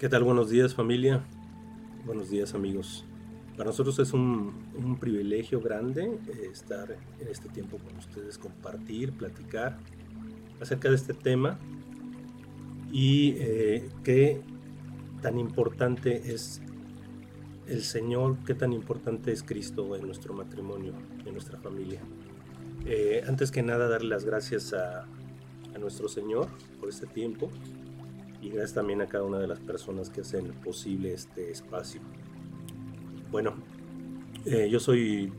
¿Qué tal? Buenos días familia, buenos días amigos. Para nosotros es un, privilegio grande eh, estar en este tiempo con ustedes, compartir, platicar acerca de este tema y eh, qué tan importante es el Señor, qué tan importante es Cristo en nuestro matrimonio, en nuestra familia. Eh, antes que nada, darle las gracias a, a nuestro Señor por este tiempo y gracias también a cada una de las personas que hacen posible este espacio. Bueno, eh, yo soy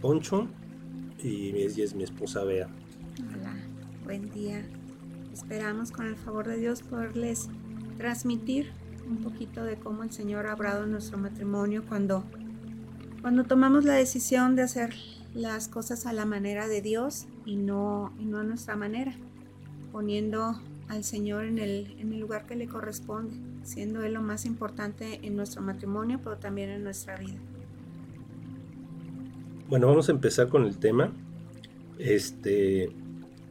Poncho y es mi esposa Bea. Hola, buen día. Esperamos con el favor de Dios poderles transmitir un poquito de cómo el Señor ha obrado nuestro matrimonio cuando, cuando tomamos la decisión de hacer las cosas a la manera de Dios y no, y no a nuestra manera, poniendo al Señor en el, en el lugar que le corresponde, siendo Él lo más importante en nuestro matrimonio, pero también en nuestra vida. Bueno, vamos a empezar con el tema. Este,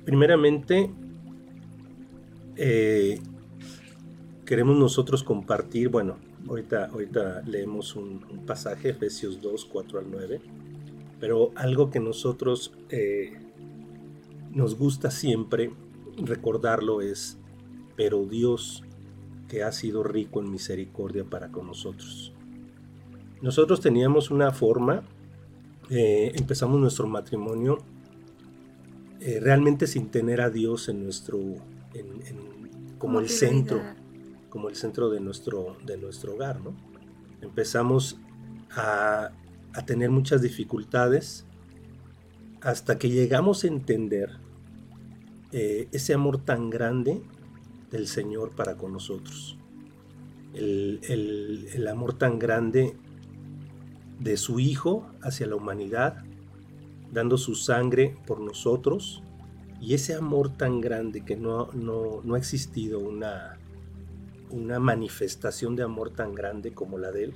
primeramente, eh, queremos nosotros compartir, bueno, ahorita, ahorita leemos un, pasaje, Efesios 2, 4 al 9, pero algo que nosotros eh, nos gusta siempre recordarlo es, pero Dios que ha sido rico en misericordia para con nosotros. Nosotros teníamos una forma, eh, empezamos nuestro matrimonio eh, realmente sin tener a Dios en nuestro, como el centro, como el centro de nuestro, de nuestro hogar, ¿no? Empezamos a, a tener muchas dificultades hasta que llegamos a entender eh, ese amor tan grande del Señor para con nosotros. El, amor tan grande de su Hijo hacia la humanidad, dando su sangre por nosotros, y ese amor tan grande que no, no, ha existido una, una manifestación de amor tan grande como la de Él,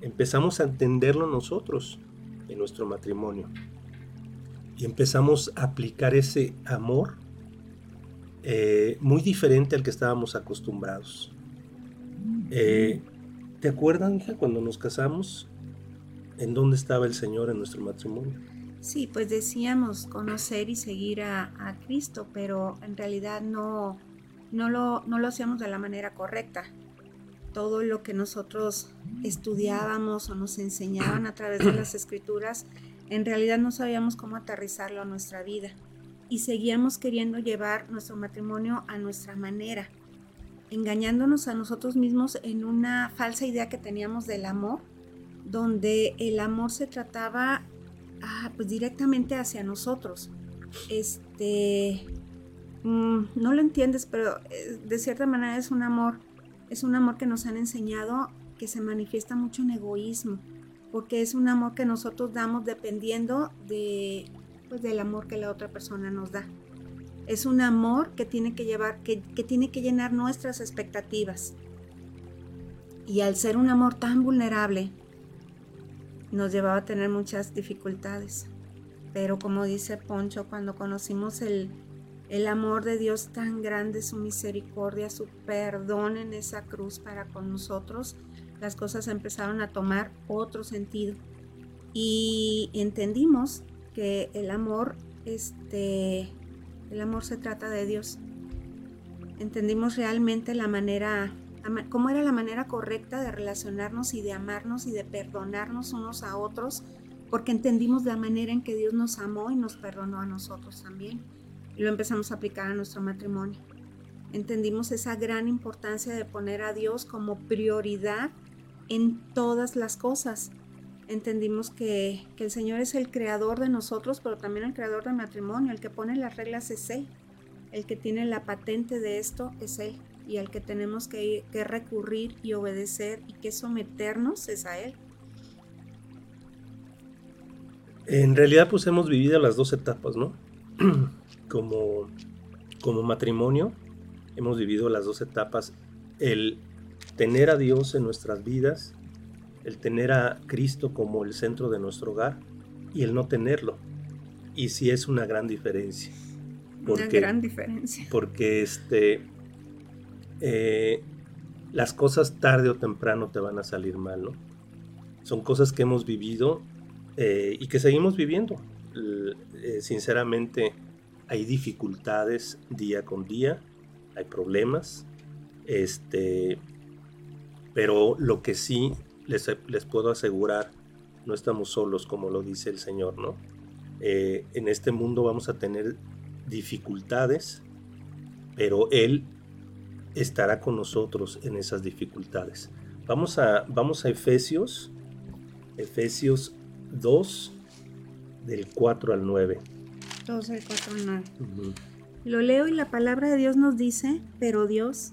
empezamos a entenderlo nosotros en nuestro matrimonio y empezamos a aplicar ese amor eh, muy diferente al que estábamos acostumbrados. Eh, ¿Te acuerdas, hija, cuando nos casamos? ¿En dónde estaba el Señor en nuestro matrimonio? Sí, pues decíamos conocer y seguir a, Cristo, pero en realidad no, no, lo, no lo hacíamos de la manera correcta. Todo lo que nosotros estudiábamos o nos enseñaban a través de las escrituras en realidad no sabíamos cómo aterrizarlo a nuestra vida y seguíamos queriendo llevar nuestro matrimonio a nuestra manera, engañándonos a nosotros mismos en una falsa idea que teníamos del amor, donde el amor se trataba ah, pues directamente hacia nosotros. Este, mm, no lo entiendes, pero eh, de cierta manera es un amor, es un amor que nos han enseñado que se manifiesta mucho en egoísmo porque es un amor que nosotros damos dependiendo de, pues, del amor que la otra persona nos da. Es un amor que tiene que llevar, que, que tiene que llenar nuestras expectativas. Y al ser un amor tan vulnerable, nos llevaba a tener muchas dificultades. Pero como dice Poncho, cuando conocimos el, el amor de Dios tan grande, su misericordia, su perdón en esa cruz para con nosotros, las cosas empezaron a tomar otro sentido y entendimos que el amor, este, el amor se trata de Dios. Entendimos realmente la manera, cómo era la manera correcta de relacionarnos y de amarnos y de perdonarnos unos a otros, porque entendimos la manera en que Dios nos amó y nos perdonó a nosotros también. Y lo empezamos a aplicar a nuestro matrimonio. Entendimos esa gran importancia de poner a Dios como prioridad en todas las cosas. entendimos que, el Señor es el creador de nosotros, pero también el creador del matrimonio, el que pone las reglas es Él, el que tiene la patente de esto es Él, y el que tenemos que, que recurrir y obedecer y que someternos es a Él. En realidad pues hemos vivido las dos etapas, ¿no? como, como matrimonio hemos vivido las dos etapas, el tener a Dios en nuestras vidas el tener a Cristo como el centro de nuestro hogar y el no tenerlo. Y sí es una gran diferencia. una gran diferencia. Porque este, eh, las cosas tarde o temprano te van a salir mal, ¿no? Son cosas que hemos vivido eh, y que seguimos viviendo. Eh, sinceramente, hay dificultades día con día, hay problemas, este, pero lo que sí les, puedo asegurar, no estamos solos como lo dice el Señor, ¿no? Eh, en este mundo vamos a tener dificultades, pero Él estará con nosotros en esas dificultades. Vamos a, vamos a Efesios, Efesios 2, del 4 al 9. 2 del 4 al 9. Lo leo y la palabra de Dios nos dice, pero Dios,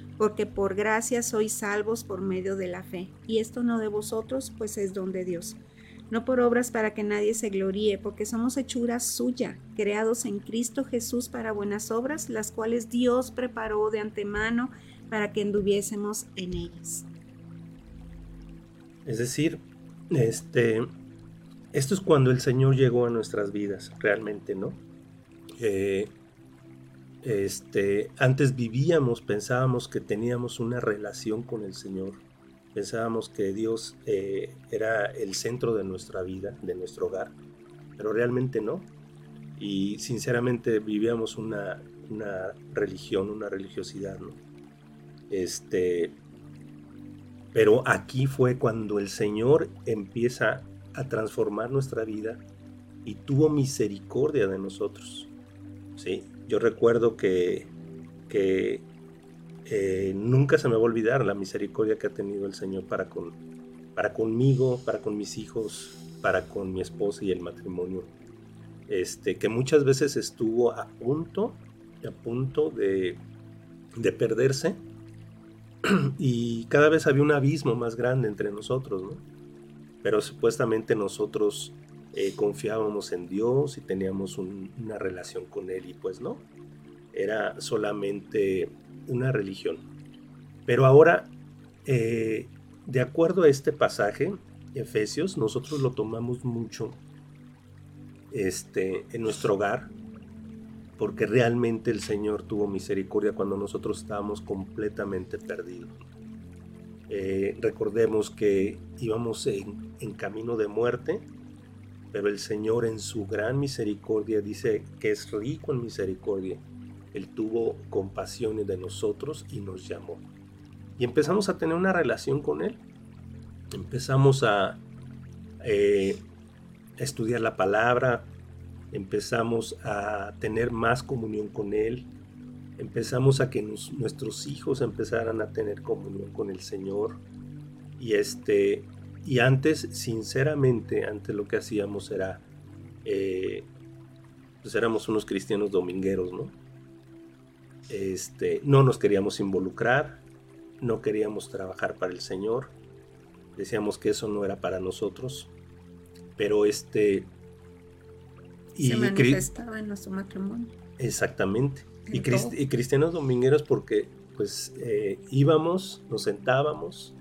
Porque por gracia sois salvos por medio de la fe. Y esto no de vosotros, pues es don de Dios no por obras para que nadie se gloríe, porque somos hechura suya, creados en Cristo Jesús para buenas obras, las cuales Dios preparó de antemano para que anduviésemos en ellas. Es decir, este, esto es cuando el Señor llegó a nuestras vidas, realmente, ¿no? Eh, este, antes vivíamos, pensábamos que teníamos una relación con el Señor Pensábamos que Dios eh, era el centro de nuestra vida, de nuestro hogar, pero realmente no. Y sinceramente vivíamos una, religión, una religiosidad, ¿no? Este, pero aquí fue cuando el Señor empieza a transformar nuestra vida y tuvo misericordia de nosotros. ¿sí? Yo recuerdo que, que eh, nunca se me va a olvidar la misericordia que ha tenido el Señor para, con, para conmigo, para con mis hijos, para con mi esposa y el matrimonio. Este, que muchas veces estuvo a punto, a punto de, de perderse y cada vez había un abismo más grande entre nosotros, ¿no? Pero supuestamente nosotros eh, confiábamos en Dios y teníamos una relación con Él y pues no, era solamente una religión. Pero ahora, eh, de acuerdo a este pasaje, Efesios, nosotros lo tomamos mucho este, en nuestro hogar, porque realmente el Señor tuvo misericordia cuando nosotros estábamos completamente perdidos. Eh, recordemos que íbamos en, en camino de muerte, pero el Señor en su gran misericordia dice que es rico en misericordia él tuvo compasión de nosotros y nos llamó. Y empezamos a tener una relación con Él. Empezamos a eh, estudiar la palabra, empezamos a tener más comunión con Él, empezamos a que nuestros hijos empezaran a tener comunión con el Señor. Y este, y antes, sinceramente, antes lo que hacíamos era, eh, pues éramos unos cristianos domingueros, ¿no? Este, no nos queríamos involucrar, no queríamos trabajar para el Señor, decíamos que eso no era para nosotros, pero este... Y Se manifestaba en nuestro matrimonio. Exactamente. Y, cristianos domingueros porque pues eh, íbamos, nos sentábamos,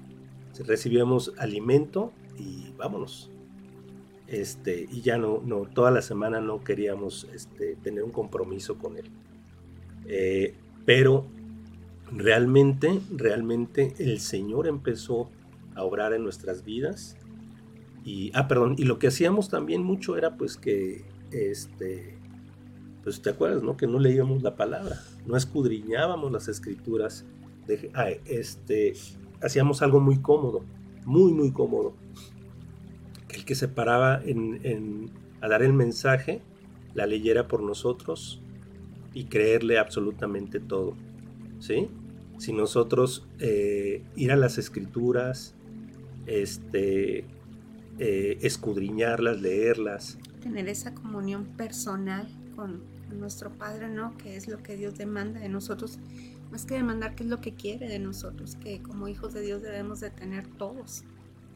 recibíamos alimento y vámonos. Este, y ya no, no, toda la semana no queríamos este, tener un compromiso con él. Eh, pero realmente, realmente el Señor empezó a obrar en nuestras vidas. Y, ah, perdón, y lo que hacíamos también mucho era pues que este, pues te acuerdas, ¿no? Que no leíamos la palabra, no escudriñábamos las escrituras, de, este, hacíamos algo muy cómodo, muy, muy cómodo. El que se paraba en, a dar el mensaje, la leyera por nosotros y creerle absolutamente todo, ¿sí? Si nosotros eh, ir a las escrituras, este, eh, escudriñarlas, leerlas. Tener esa comunión personal con nuestro Padre, ¿no? Que es lo que Dios demanda de nosotros, más que demandar, que es lo que quiere de nosotros, que como hijos de Dios debemos de tener todos.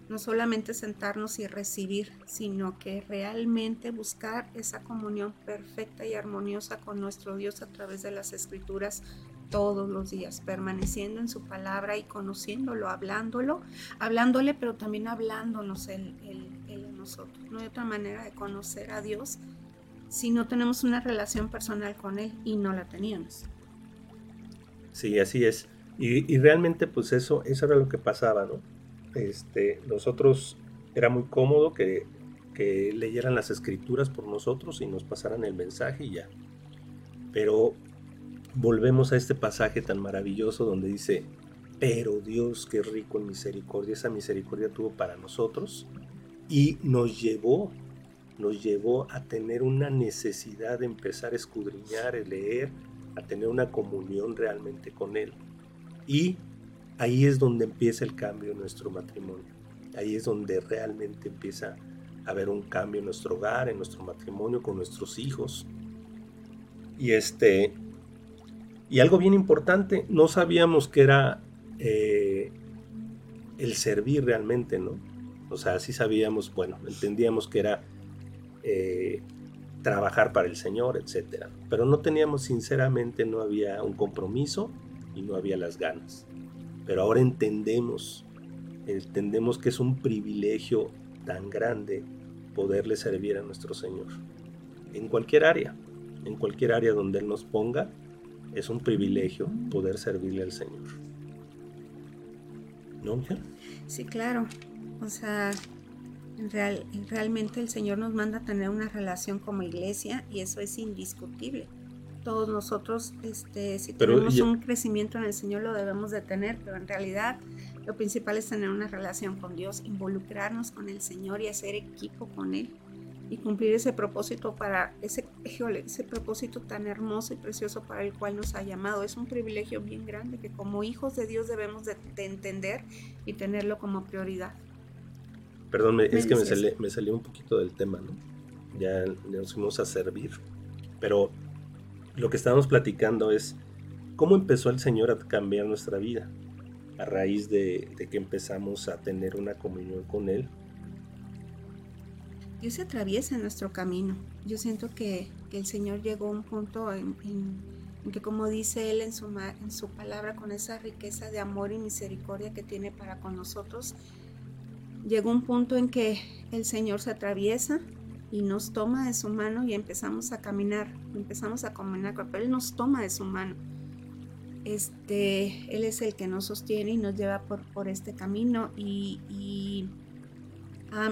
No solamente sentarnos y recibir, sino que realmente buscar esa comunión perfecta y armoniosa con nuestro Dios a través de las escrituras todos los días, permaneciendo en su palabra y conociéndolo, hablándolo, hablándole, pero también hablándonos él, él, a nosotros. No hay otra manera de conocer a Dios si no tenemos una relación personal con Él y no la teníamos. Sí, así es. Y, realmente pues eso, eso era lo que pasaba, ¿no? Este, nosotros era muy cómodo que, que leyeran las escrituras por nosotros y nos pasaran el mensaje y ya. Pero volvemos a este pasaje tan maravilloso donde dice, pero Dios qué rico en misericordia, esa misericordia tuvo para nosotros y nos llevó, nos llevó a tener una necesidad de empezar a escudriñar, a leer, a tener una comunión realmente con Él. Y ahí es donde empieza el cambio en nuestro matrimonio. Ahí es donde realmente empieza a haber un cambio en nuestro hogar, en nuestro matrimonio, con nuestros hijos. Y este, y algo bien importante, no sabíamos que era eh, el servir realmente, ¿no? O sea, sí sabíamos, bueno, entendíamos que era eh, trabajar para el Señor, etcétera. Pero no teníamos, sinceramente, no había un compromiso y no había las ganas. Pero ahora entendemos, entendemos que es un privilegio tan grande poderle servir a nuestro Señor. En cualquier área, en cualquier área donde Él nos ponga, es un privilegio poder servirle al Señor. ¿No, mujer? Sí, claro. O sea, real, realmente el Señor nos manda a tener una relación como iglesia y eso es indiscutible. Todos nosotros, este, si tenemos un crecimiento en el Señor, lo debemos de tener, pero en realidad lo principal es tener una relación con Dios, involucrarnos con el Señor y hacer equipo con Él y cumplir ese propósito para ese, ese propósito tan hermoso y precioso para el cual nos ha llamado. Es un privilegio bien grande que como hijos de Dios debemos de, entender y tenerlo como prioridad. Perdón, es que me, me salió un poquito del tema, ¿no? Ya nos fuimos a servir, pero lo que estábamos platicando es cómo empezó el Señor a cambiar nuestra vida a raíz de, de que empezamos a tener una comunión con Él Dios se atraviesa en nuestro camino. Yo siento que, el Señor llegó a un punto en, que, como dice Él en su, en su palabra, con esa riqueza de amor y misericordia que tiene para con nosotros, llegó un punto en que el Señor se atraviesa y nos toma de su mano y empezamos a caminar, empezamos a caminar, pero Él nos toma de su mano. Este, él es el que nos sostiene y nos lleva por, por este camino y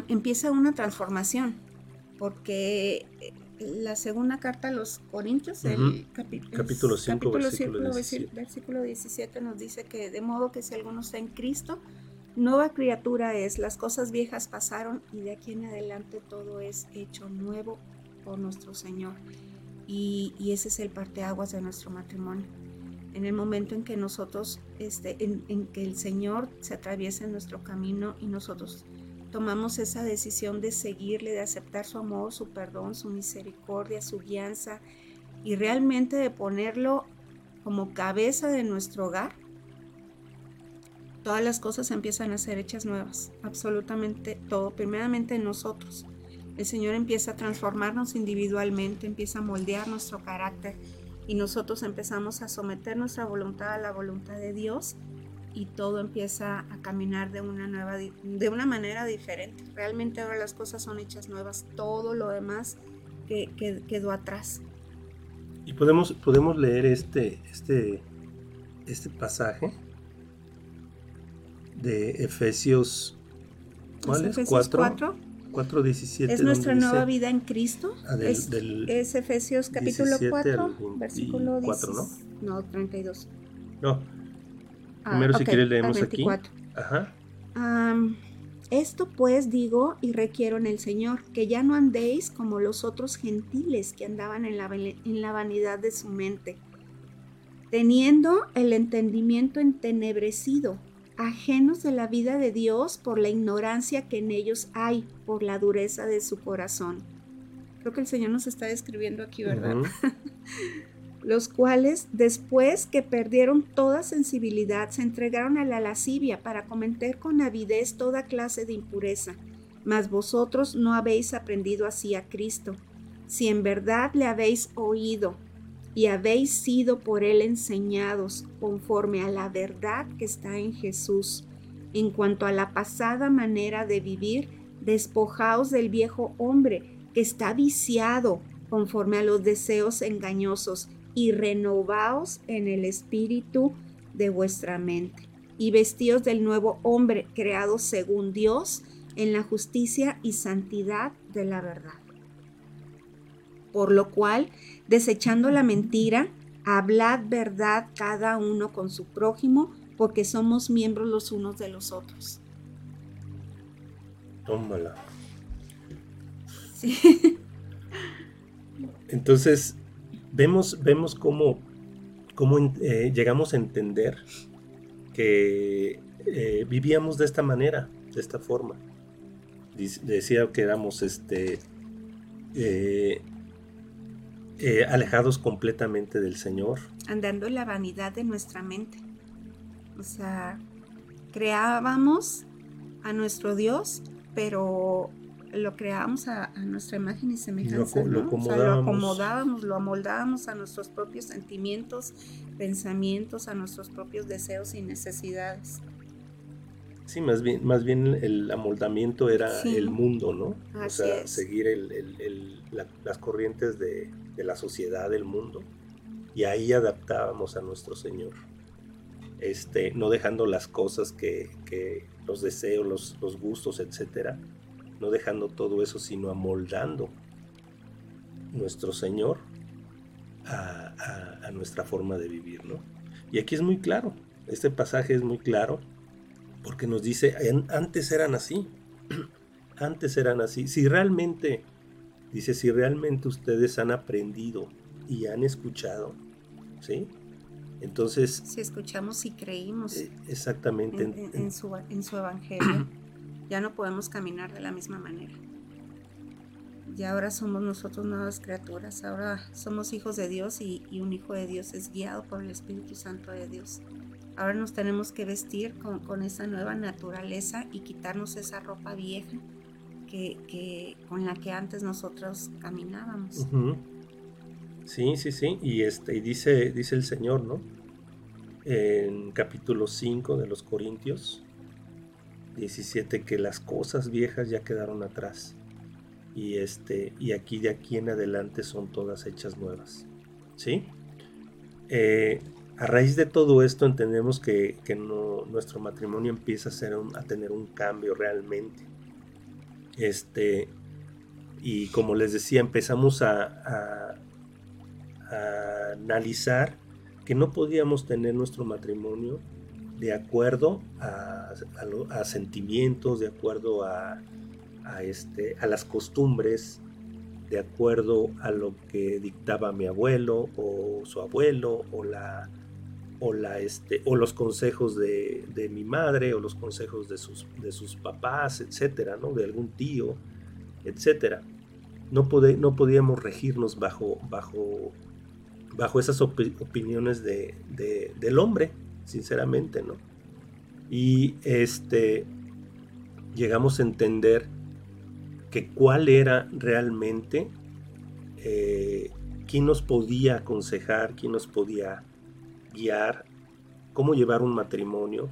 empieza una transformación, porque eh, la segunda carta a los Corintios, el capítulo 5, versículo, 17. nos dice que de modo que si alguno está en Cristo, nueva criatura es, las cosas viejas pasaron y de aquí en adelante todo es hecho nuevo por nuestro Señor. Y, ese es el parteaguas de nuestro matrimonio. En el momento en que nosotros, este, en, en que el Señor se atraviesa en nuestro camino y nosotros tomamos esa decisión de seguirle, de aceptar su amor, su perdón, su misericordia, su guianza y realmente de ponerlo como cabeza de nuestro hogar, todas las cosas empiezan a ser hechas nuevas, absolutamente todo, primeramente en nosotros. El Señor empieza a transformarnos individualmente, empieza a moldear nuestro carácter y nosotros empezamos a someter nuestra voluntad a la voluntad de Dios y todo empieza a caminar de una nueva de una manera diferente. Realmente ahora las cosas son hechas nuevas, todo lo demás que, quedó atrás. Y podemos, podemos leer este, este, este pasaje de Efesios, ¿cuál es? 4, 4.17. Es nuestra nueva vida en Cristo. Ah, del- es, del es Efesios capítulo 17 4, al versículo 24, 10. No, 32. No, Ah, Primero, si ok, quieres, leemos aquí. 24. ajá. Am, esto pues digo y requiero en el Señor, que ya no andéis como los otros gentiles que andaban en la, vele- en la vanidad de su mente, teniendo el entendimiento entenebrecido, ajenos de la vida de Dios por la ignorancia que en ellos hay, por la dureza de su corazón. Creo que el Señor nos está describiendo aquí, ¿verdad? los cuales, después que perdieron toda sensibilidad, se entregaron a la lascivia para cometer con avidez toda clase de impureza. Mas vosotros no habéis aprendido así a Cristo. Si en verdad le habéis oído y habéis sido por él enseñados conforme a la verdad que está en Jesús, en cuanto a la pasada manera de vivir, despojaos del viejo hombre que está viciado conforme a los deseos engañosos y renovaos en el espíritu de vuestra mente y vestíos del nuevo hombre creado según Dios en la justicia y santidad de la verdad. Por lo cual, desechando la mentira, hablad verdad cada uno con su prójimo, porque somos miembros los unos de los otros. Tómala. Sí. Entonces, vemos, vemos cómo, cómo, eh, llegamos a entender que eh, vivíamos de esta manera, de esta forma. Decía que éramos este, eh, eh, alejados completamente del Señor. andando en la vanidad de nuestra mente. O sea, creábamos a nuestro Dios, pero lo creábamos a, a nuestra imagen y semejanza. Lo ¿no? O sea, lo acomodábamos. acomodábamos, lo amoldábamos a nuestros propios sentimientos, pensamientos, a nuestros propios deseos y necesidades. Sí, más bien, más bien el amoldamiento era Sí. el mundo, ¿no? o sea, es. seguir el- el- el- la- las corrientes de, de la sociedad, del mundo, y ahí adaptábamos a nuestro Señor. Este, no dejando las cosas que, que los deseos, los, los gustos, etcétera, no dejando todo eso, sino amoldando nuestro Señor a, nuestra forma de vivir, ¿no? Y aquí es muy claro, este pasaje es muy claro, porque nos dice, "En- antes eran así, antes eran así. Si realmente, dice, si realmente ustedes han aprendido y han escuchado, ¿sí? Entonces, Si escuchamos y creímos eh, exactamente, en, en- en- en su, en su evangelio, ya no podemos caminar de la misma manera. Ya ahora somos nosotros nuevas criaturas, ahora somos hijos de Dios y, y un hijo de Dios es guiado por el Espíritu Santo de Dios. Ahora nos tenemos que vestir con, con esa nueva naturaleza y quitarnos esa ropa vieja que, con la que antes nosotros caminábamos. Sí, sí, sí. Y este, y dice, dice el Señor, ¿no? En capítulo 5 de los Corintios 17, que las cosas viejas ya quedaron atrás. Y este, y aquí de aquí en adelante son todas hechas nuevas. ¿Sí? Eh, a raíz de todo esto entendemos que, que nuestro matrimonio empieza a, ser un- a tener un cambio realmente. Este, y como les decía, empezamos a, analizar que no podíamos tener nuestro matrimonio de acuerdo a sentimientos, de acuerdo a, a este, a las costumbres, de acuerdo a lo que dictaba mi abuelo o su abuelo o la o la este o los consejos de, de mi madre o los consejos de sus de sus papás etcétera no de algún tío etcétera no, pode- no podíamos regirnos bajo, bajo, bajo esas opi- opiniones de, de- del hombre, sinceramente, ¿no? Y este, llegamos a entender que cuál era realmente, eh, quién nos podía aconsejar, quién nos podía guiar, cómo llevar un matrimonio,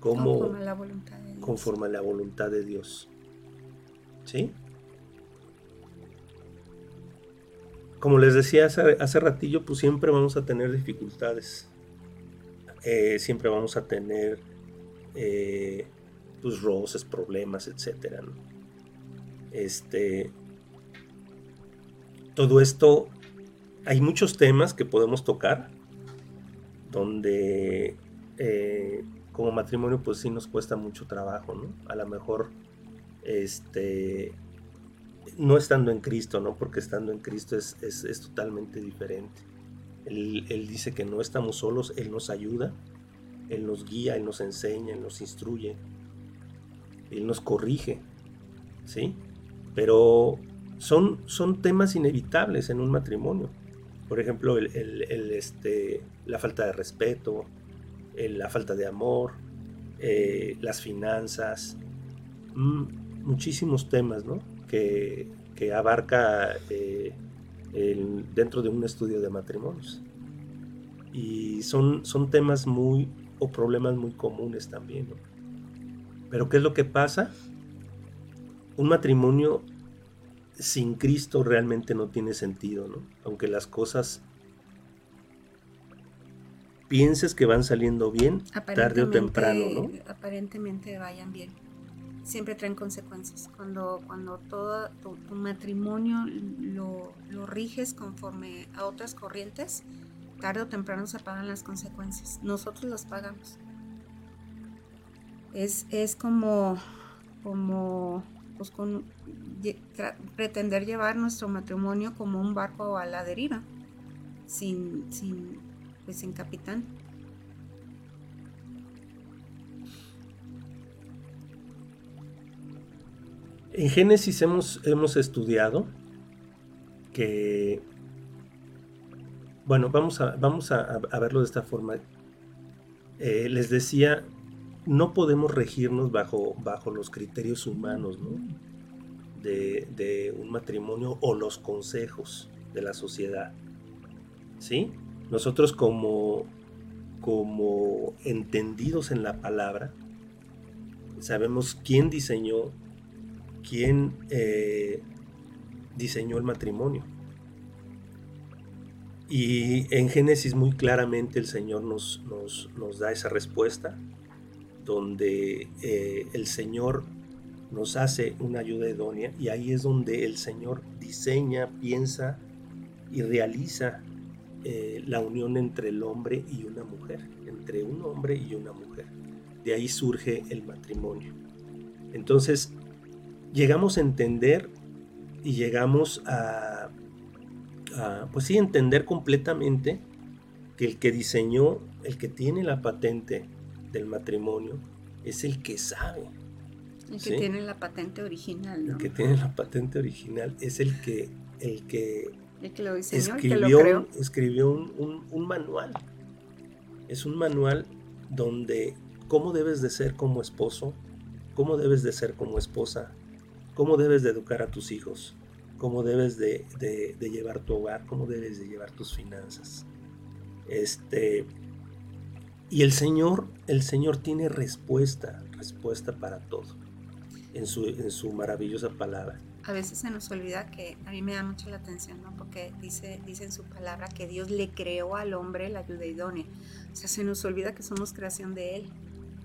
cómo Conforme a la voluntad de Dios. conforme a la voluntad de Dios. ¿Sí? Como les decía hace, hace ratillo, pues siempre vamos a tener dificultades. Eh, siempre vamos a tener eh, pues roces, problemas, etcétera. ¿no? Este, todo esto, hay muchos temas que podemos tocar, donde eh, como matrimonio pues sí nos cuesta mucho trabajo, ¿no? A lo mejor, este, no estando en Cristo, ¿no? Porque estando en Cristo es, totalmente diferente. Él, él, dice que no estamos solos, Él nos ayuda, Él nos guía, Él nos enseña, Él nos instruye, Él nos corrige, ¿sí? Pero son, son temas inevitables en un matrimonio. Por ejemplo, el, este, la falta de respeto, la falta de amor, eh, las finanzas, mm, muchísimos temas ¿no? que, abarca eh, dentro de un estudio de matrimonios. Y son, son temas muy o problemas muy comunes también. Pero ¿qué es lo que pasa? Un matrimonio sin Cristo realmente no tiene sentido, ¿no? Aunque las cosas pienses que van saliendo bien, tarde o temprano, ¿no? Aparentemente vayan bien. Siempre traen consecuencias. Cuando, cuando todo tu, matrimonio lo, lo, riges conforme a otras corrientes, tarde o temprano se pagan las consecuencias. Nosotros las pagamos. Es, es como, como pues pretender llevar nuestro matrimonio como un barco a la deriva, sin, sin, pues sin capitán. En Génesis hemos, hemos estudiado que, bueno, vamos a, vamos a, verlo de esta forma. Eh, les decía no podemos regirnos bajo, bajo los criterios humanos de, un matrimonio o los consejos de la sociedad. ¿Sí? Nosotros como, como entendidos en la palabra, sabemos quién diseñó, quién eh, diseñó el matrimonio. Y en Génesis muy claramente el Señor nos, nos, nos da esa respuesta donde eh, el Señor nos hace una ayuda idónea y ahí es donde el Señor diseña, piensa y realiza eh, la unión entre el hombre y una mujer, entre un hombre y una mujer. De ahí surge el matrimonio. Entonces, llegamos a entender y llegamos a, a pues sí, entender completamente que el que diseñó, el que tiene la patente del matrimonio es el que sabe. El que tiene la patente original, ¿no? El que tiene la patente original es el que, el que, lo escribió, escribió un, manual. Es un manual donde cómo debes de ser como esposo, cómo debes de ser como esposa, cómo debes de educar a tus hijos, cómo debes de, de llevar tu hogar, cómo debes de llevar tus finanzas. Este, y el Señor, el Señor tiene respuesta, respuesta para todo en su, en su maravillosa palabra. A veces se nos olvida que a mí me da mucho la atención, ¿no? Porque dice, dice en su palabra que Dios le creó al hombre la ayuda idónea. O sea, se nos olvida que somos creación de Él.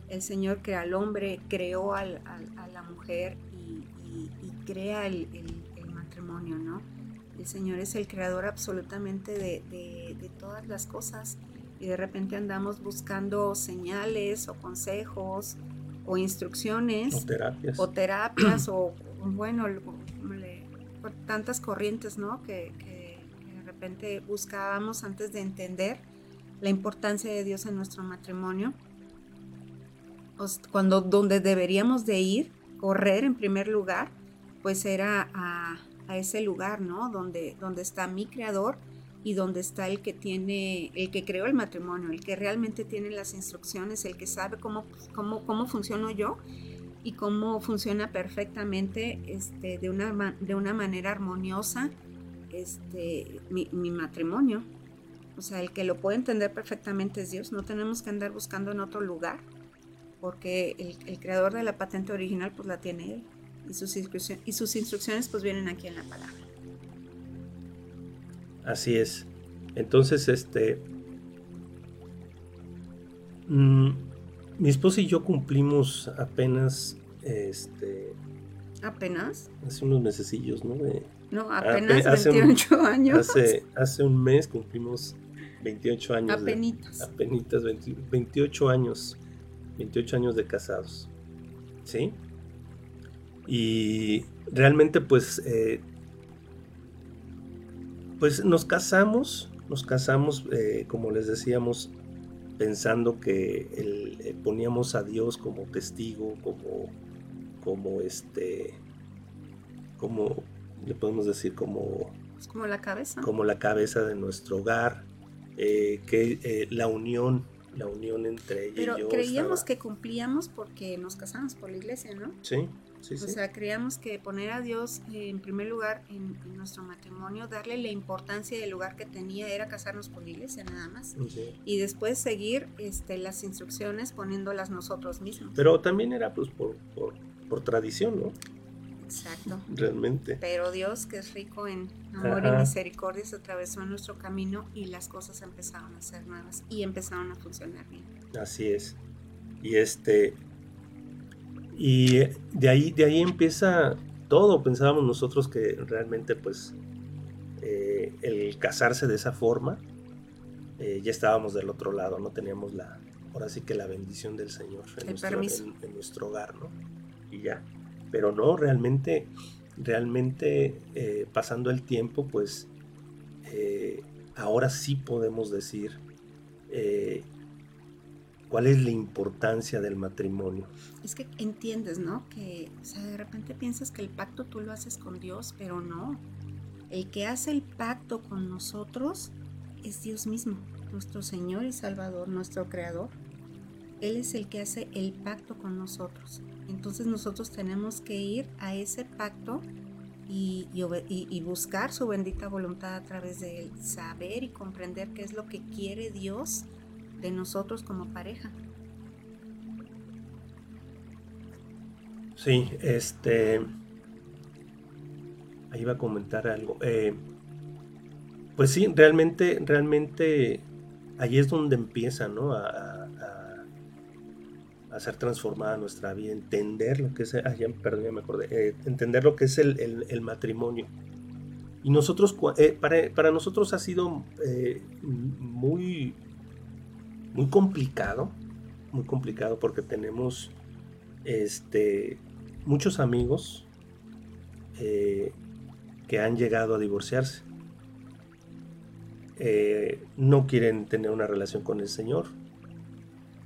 El Señor crea al hombre, creó al, a la mujer y, crea el, matrimonio, ¿no? El Señor es el creador absolutamente de, de todas las cosas y de repente andamos buscando señales o consejos o instrucciones o terapias o, terapias, o bueno, tantas corrientes, ¿no? Que, de repente buscábamos antes de entender la importancia de Dios en nuestro matrimonio. cuando donde deberíamos de ir, correr en primer lugar, pues era a, a ese lugar, ¿no? Donde, donde está mi creador y donde está el que tiene, el que creó el matrimonio, el que realmente tiene las instrucciones, el que sabe cómo, cómo, cómo funciono yo y cómo funciona perfectamente este, de, una, de una manera armoniosa este, mi, matrimonio. O sea, el que lo puede entender perfectamente es Dios. No tenemos que andar buscando en otro lugar, porque el, creador de la patente original pues la tiene Él. Y sus, y sus instrucciones pues vienen aquí en la palabra. Así es. Entonces, este... Mm, mi esposa y yo cumplimos apenas este, ¿Apenas? Hace unos mesecillos, ¿no? no, apenas hace 28 años. Hace, hace un mes cumplimos 28 años. Apenitas. apenitas, 28 años. 28 años de casados. ¿Sí? Y realmente pues... Eh, pues nos casamos, nos casamos, eh, como les decíamos, pensando que eh, poníamos a Dios como testigo, como, como este, como le podemos decir, como, pues como la cabeza, como la cabeza de nuestro hogar, eh, que eh, la unión, la unión entre ella Pero creíamos que cumplíamos porque nos casamos por la iglesia, ¿no? Sí o sea, creíamos que poner a Dios en primer lugar en, nuestro matrimonio, darle la importancia y el lugar que tenía era casarnos por iglesia nada más. Y después seguir este, las instrucciones poniéndolas nosotros mismos. Pero también era pues por, por, tradición, ¿no? Exacto. Realmente. Pero Dios, que es rico en amor y misericordia, se atravesó en nuestro camino y las cosas empezaron a ser nuevas y empezaron a funcionar bien. Así es. Y este, y de ahí, de ahí empieza todo. Pensábamos nosotros que realmente pues eh, el casarse de esa forma, eh, ya estábamos del otro lado, no teníamos la, ahora sí que la bendición del Señor en, nuestro, hogar, ¿no? Y ya. Pero no, realmente, realmente eh, pasando el tiempo, pues ahora sí podemos decir cuál es la importancia del matrimonio. Es que entiendes, ¿no? Que, o sea, de repente piensas que el pacto tú lo haces con Dios, pero no. El que hace el pacto con nosotros es Dios mismo, nuestro Señor y Salvador, nuestro Creador. Él es el que hace el pacto con nosotros. Entonces nosotros tenemos que ir a ese pacto y, y, buscar su bendita voluntad a través de él, saber y comprender qué es lo que quiere Dios de nosotros como pareja. Sí, este. Ahí iba a comentar algo. Eh, pues sí, realmente, realmente ahí es donde empieza, ¿no? A, ser transformada nuestra vida, entender lo que es, ah, perdón, ya me acordé, eh, entender lo que es el, matrimonio. Y nosotros, eh, para, para, nosotros ha sido muy, muy complicado, muy complicado porque tenemos este, muchos amigos eh, que han llegado a divorciarse. Eh, no quieren tener una relación con el Señor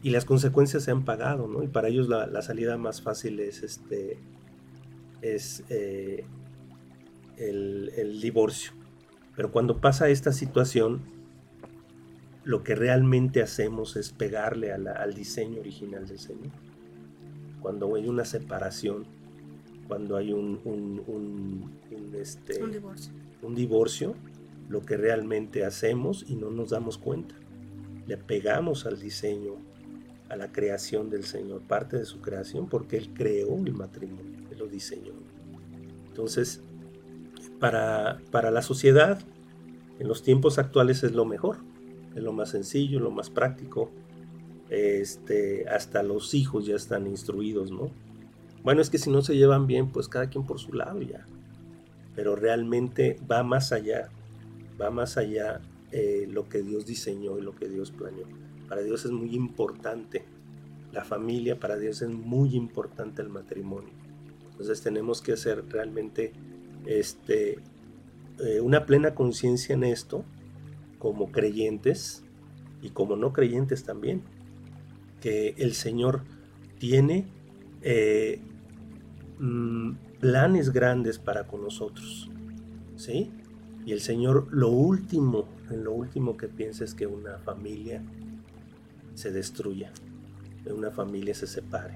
y las consecuencias se han pagado, ¿no? Y para ellos la, salida más fácil es este es eh, el, el divorcio. Pero cuando pasa esta situación, lo que realmente hacemos es pegarle al diseño original del Señor. Cuando hay una separación, cuando hay un, un, este, divorcio. un divorcio, lo que realmente hacemos y no nos damos cuenta. Le pegamos al diseño, a la creación del Señor, parte de su creación, porque Él creó el matrimonio, Él lo diseñó. Entonces, para, para la sociedad, en los tiempos actuales es lo mejor es lo más sencillo, lo más práctico. Este, hasta los hijos ya están instruidos, ¿no? Bueno, es que si no se llevan bien, pues cada quien por su lado ya. Pero realmente va más allá, va más allá eh, lo que Dios diseñó y lo que Dios planeó. Para Dios es muy importante la familia, para Dios es muy importante el matrimonio. Entonces tenemos que hacer realmente este, eh, una plena conciencia en esto como creyentes y como no creyentes también, que el Señor tiene eh, mm, planes grandes para con nosotros, ¿sí? Y el Señor lo último, en lo último que piensa es que una familia se destruya, que una familia se separe,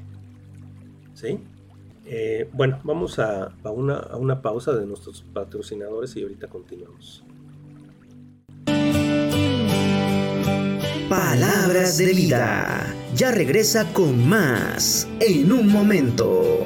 ¿sí? Eh, bueno, vamos a, una, a una pausa de nuestros patrocinadores y ahorita continuamos. Palabras de vida. Ya regresa con más en un momento.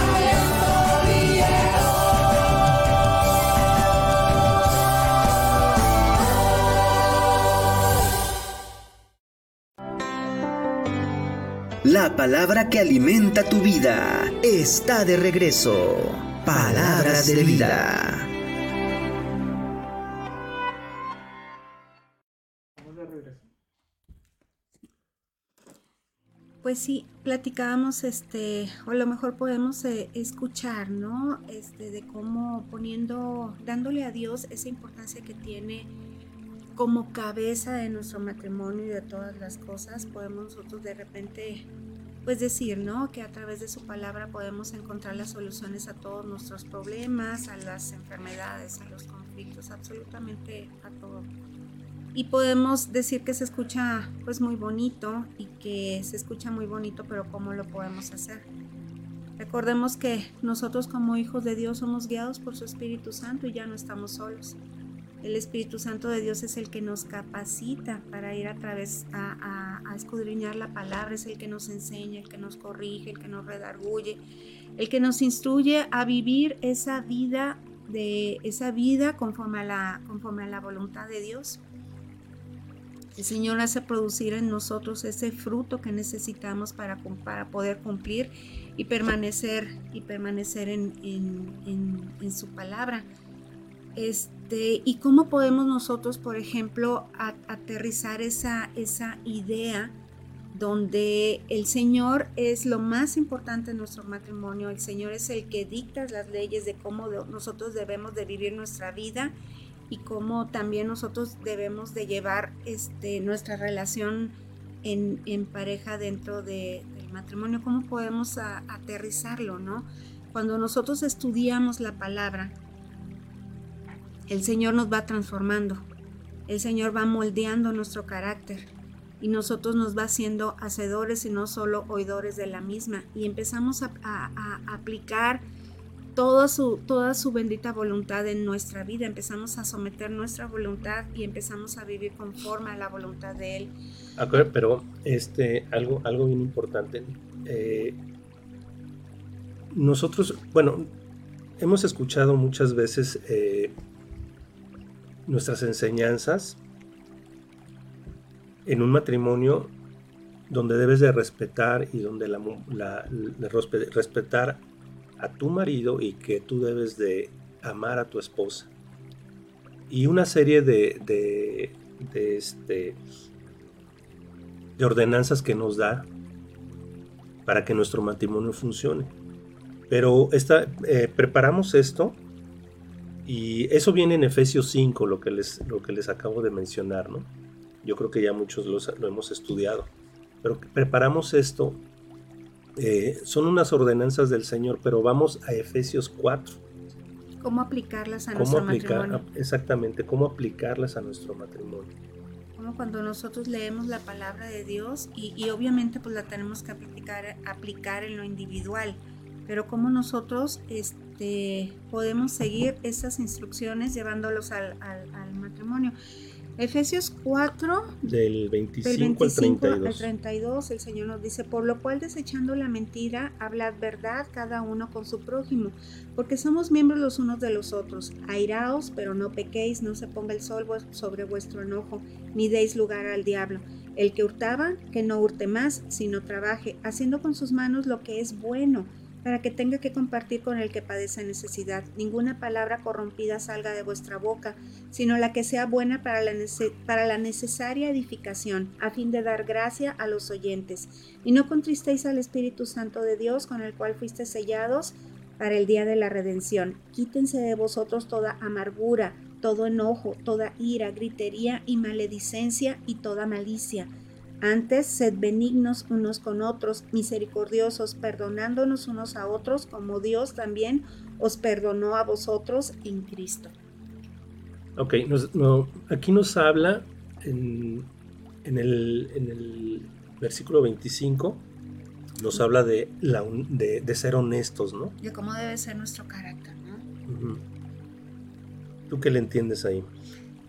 La palabra que alimenta tu vida está de regreso. Palabras de vida. Pues sí, platicábamos, este, o a lo mejor podemos eh, escuchar, ¿no? Este, de cómo poniendo, dándole a Dios esa importancia que tiene como cabeza de nuestro matrimonio y de todas las cosas, podemos nosotros de repente, pues decir, ¿no? Que a través de su palabra podemos encontrar las soluciones a todos nuestros problemas, a las enfermedades, a los conflictos, absolutamente a todo y podemos decir que se escucha pues muy bonito y que se escucha muy bonito, pero ¿cómo lo podemos hacer? Recordemos que nosotros como hijos de Dios somos guiados por su Espíritu Santo y ya no estamos solos. El Espíritu Santo de Dios es el que nos capacita para ir a través a, escudriñar la palabra, es el que nos enseña, el que nos corrige, el que nos redarguye, el que nos instruye a vivir esa vida de esa vida conforme a la, conforme a la voluntad de Dios. El Señor hace producir en nosotros ese fruto que necesitamos para, para poder cumplir y permanecer, y permanecer en, en, su palabra. Este, y cómo podemos nosotros, por ejemplo, aterrizar esa, idea donde el Señor es lo más importante en nuestro matrimonio, el Señor es el que dicta las leyes de cómo nosotros debemos de vivir nuestra vida y cómo también nosotros debemos de llevar este, nuestra relación en, pareja dentro del matrimonio, cómo podemos aterrizarlo, ¿no? Cuando nosotros estudiamos la palabra, el Señor nos va transformando, el Señor va moldeando nuestro carácter y nosotros nos va haciendo hacedores y no solo oidores de la misma y empezamos a, aplicar toda su, toda su bendita voluntad en nuestra vida. Empezamos a someter nuestra voluntad y empezamos a vivir conforme a la voluntad de Él. Pero este, algo, algo bien importante. Eh, nosotros, bueno, hemos escuchado muchas veces eh, nuestras enseñanzas en un matrimonio donde debes de respetar y donde la, respetar a tu marido y que tú debes de amar a tu esposa. Y una serie de, de, este, de ordenanzas que nos da para que nuestro matrimonio funcione. Pero esta, eh, preparamos esto y eso viene en Efesios 5, lo que les, lo que les acabo de mencionar, ¿no? Yo creo que ya muchos lo hemos estudiado. pero preparamos esto. Eh, son unas ordenanzas del Señor, pero vamos a Efesios 4. ¿Cómo aplicarlas a nuestro matrimonio? Exactamente, cómo aplicarlas a nuestro matrimonio. Como cuando nosotros leemos la palabra de Dios y, obviamente pues la tenemos que aplicar, aplicar en lo individual, pero cómo nosotros este, podemos seguir esas instrucciones llevándolos al, al matrimonio. Efesios 4, del 25, al, 32. 32. el Señor nos dice, por lo cual desechando la mentira, hablad verdad cada uno con su prójimo, porque somos miembros los unos de los otros. Airaos, pero no pequéis, no se ponga el sol sobre vuestro enojo, ni deis lugar al diablo. El que hurtaba, que no hurte más, sino trabaje, haciendo con sus manos lo que es bueno para que tenga que compartir con el que padece necesidad. Ninguna palabra corrompida salga de vuestra boca, sino la que sea buena para la, necesaria edificación, a fin de dar gracia a los oyentes. Y no contristéis al Espíritu Santo de Dios, con el cual fuiste sellados para el día de la redención. Quítense de vosotros toda amargura, todo enojo, toda ira, gritería y maledicencia y toda malicia antes, sed benignos unos con otros, misericordiosos, perdonándonos unos a otros, como Dios también os perdonó a vosotros en Cristo. Ok, aquí nos habla en, el, versículo 25, nos habla de, la, de, ser honestos, ¿no? De cómo debe ser nuestro carácter, ¿no? ¿Tú qué le entiendes ahí?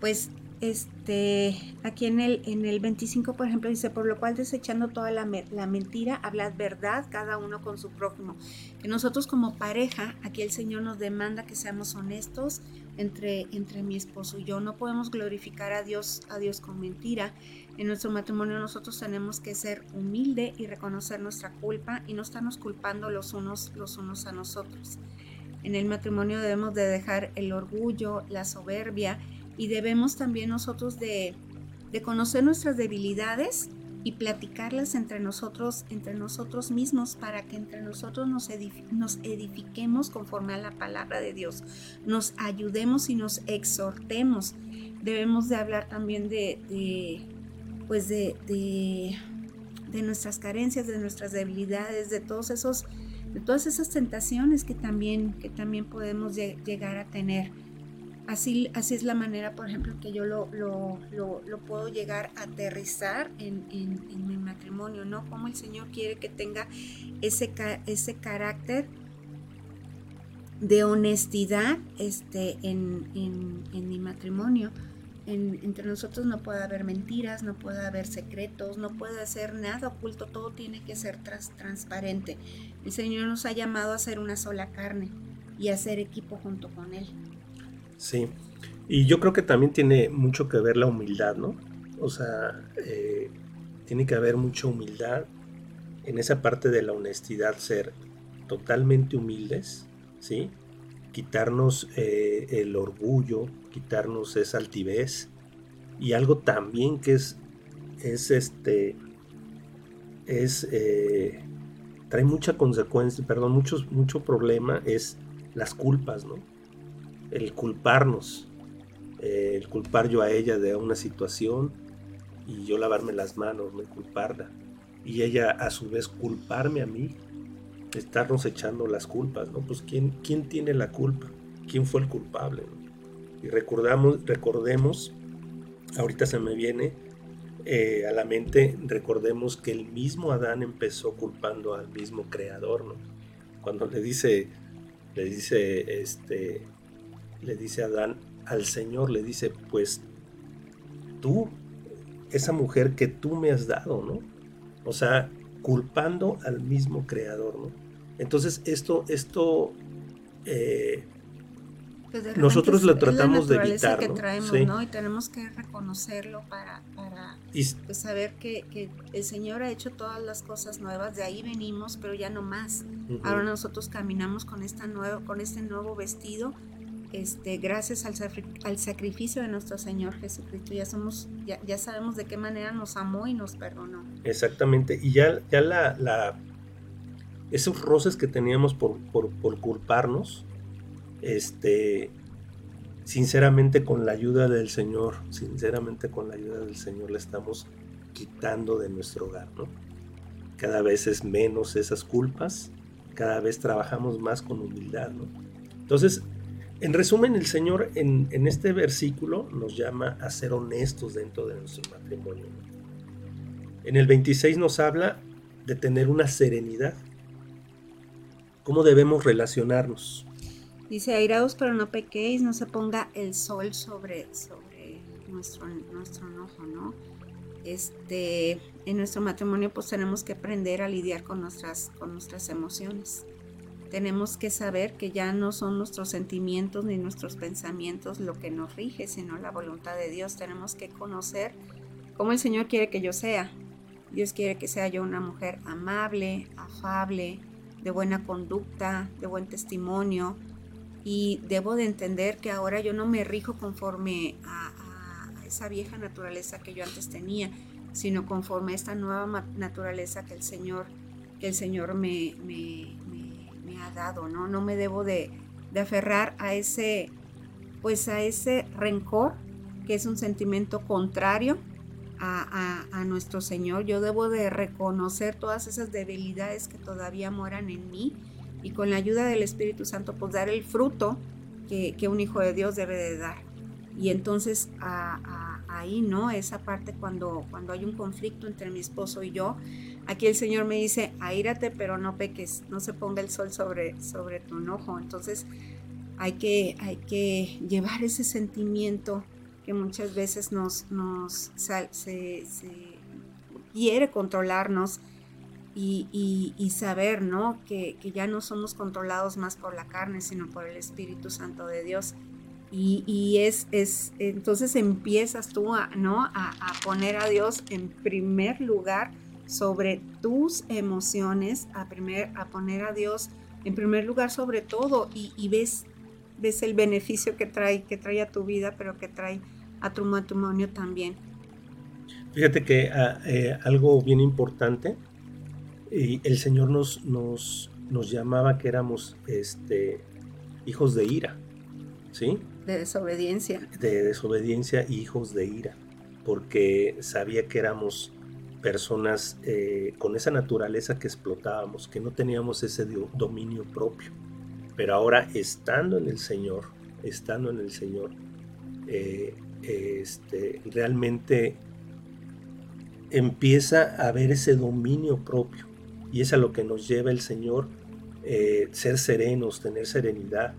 Pues este, aquí en el, en el 25, por ejemplo, dice, por lo cual desechando toda la, la, mentira, hablad verdad cada uno con su prójimo. Que nosotros como pareja, aquí el Señor nos demanda que seamos honestos entre, entre mi esposo y yo. No podemos glorificar a Dios, a Dios con mentira. En nuestro matrimonio nosotros tenemos que ser humilde y reconocer nuestra culpa y no estarnos culpando los unos, los unos a nosotros. En el matrimonio debemos de dejar el orgullo, la soberbia, y debemos también nosotros de, conocer nuestras debilidades y platicarlas entre nosotros, entre nosotros mismos, para que entre nosotros nos, edifiquemos conforme a la palabra de Dios, nos ayudemos y nos exhortemos. Debemos de hablar también de, pues de, de, nuestras carencias, de nuestras debilidades, de todos esos, de todas esas tentaciones que también, que también podemos llegar a tener. Así, así es la manera, por ejemplo, que yo lo, lo, puedo llegar a aterrizar en, mi matrimonio, ¿no? Como el Señor quiere que tenga ese, ese carácter de honestidad este, en, mi matrimonio. entre nosotros no puede haber mentiras, no puede haber secretos, no puede hacer nada oculto, todo tiene que ser transparente. El Señor nos ha llamado a ser una sola carne y a ser equipo junto con Él. Sí, y yo creo que también tiene mucho que ver la humildad, ¿no? O sea, eh, tiene que haber mucha humildad en esa parte de la honestidad, ser totalmente humildes, ¿sí? Quitarnos eh, el orgullo, quitarnos esa altivez y algo también que es, es este, es, eh, trae mucha consecuencia, perdón, muchos, mucho problema es las culpas, ¿no? El culparnos, eh, el culpar yo a ella de una situación y yo lavarme las manos, no culparla. Y ella a su vez culparme a mí, estarnos echando las culpas, ¿no? Pues ¿quién, quién tiene la culpa? ¿Quién fue el culpable? Y recordamos, recordemos, ahorita se me viene eh, a la mente, recordemos que el mismo Adán empezó culpando al mismo creador, ¿no? Cuando le dice, le dice, este, le dice Adán al Señor, le dice, pues tú, esa mujer que tú me has dado, ¿no? O sea, culpando al mismo creador, ¿no? Entonces esto, esto, eh, pues nosotros lo tratamos de evitar, que traemos, ¿no? Y tenemos que reconocerlo para, para pues, saber que, el Señor ha hecho todas las cosas nuevas, de ahí venimos, pero ya no más. Ahora nosotros caminamos con, esta nuevo, con este nuevo vestido este, gracias al, sacrificio de nuestro Señor Jesucristo, ya somos, ya, sabemos de qué manera nos amó y nos perdonó. Exactamente, y ya, la, esos roces que teníamos por, culparnos, este, sinceramente con la ayuda del Señor, sinceramente con la ayuda del Señor le estamos quitando de nuestro hogar. Cada vez es menos esas culpas, cada vez trabajamos más con humildad. Entonces, en resumen, el Señor en, este versículo nos llama a ser honestos dentro de nuestro matrimonio. En el 26 nos habla de tener una serenidad. ¿Cómo debemos relacionarnos? Dice, airaos pero no pequéis, no se ponga el sol sobre, sobre nuestro, nuestro enojo, ¿no? Este, en nuestro matrimonio pues tenemos que aprender a lidiar con nuestras, con nuestras emociones. Tenemos que saber que ya no son nuestros sentimientos ni nuestros pensamientos lo que nos rige, sino la voluntad de Dios. Tenemos que conocer cómo el Señor quiere que yo sea. Dios quiere que sea yo una mujer amable, afable, de buena conducta, de buen testimonio, y debo de entender que ahora yo no me rijo conforme a, esa vieja naturaleza que yo antes tenía, sino conforme a esta nueva naturaleza que el Señor, el Señor me, dado, ¿no? Me debo de, aferrar a ese, pues a ese rencor, que es un sentimiento contrario a, a, nuestro Señor. Yo debo de reconocer todas esas debilidades que todavía moran en mí y con la ayuda del Espíritu Santo pues dar el fruto que, un hijo de Dios debe de dar. Y entonces ahí, ¿no? Esa parte cuando, cuando hay un conflicto entre mi esposo y yo, aquí el Señor me dice, aírate pero no peques, no se ponga el sol sobre, sobre tu enojo. Entonces hay que, hay que llevar ese sentimiento que muchas veces nos, nos se, se quiere controlarnos y, saber, ¿no? Que, ya no somos controlados más por la carne, sino por el Espíritu Santo de Dios. Y, es, es, entonces empiezas tú a, ¿no? A, poner a Dios en primer lugar sobre tus emociones, a, primer, a poner a Dios en primer lugar sobre todo y, ves, ves el beneficio que trae, que trae a tu vida, pero que trae a tu matrimonio también. Fíjate que ah, eh, algo bien importante y el Señor nos, nos, nos llamaba que éramos este, hijos de ira, ¿sí? De desobediencia. De desobediencia y hijos de ira, porque sabía que éramos personas eh, con esa naturaleza que explotábamos, que no teníamos ese dominio propio. Pero ahora estando en el Señor, estando en el Señor, eh, este, realmente empieza a haber ese dominio propio. Y es a lo que nos lleva el Señor, eh, ser serenos, tener serenidad,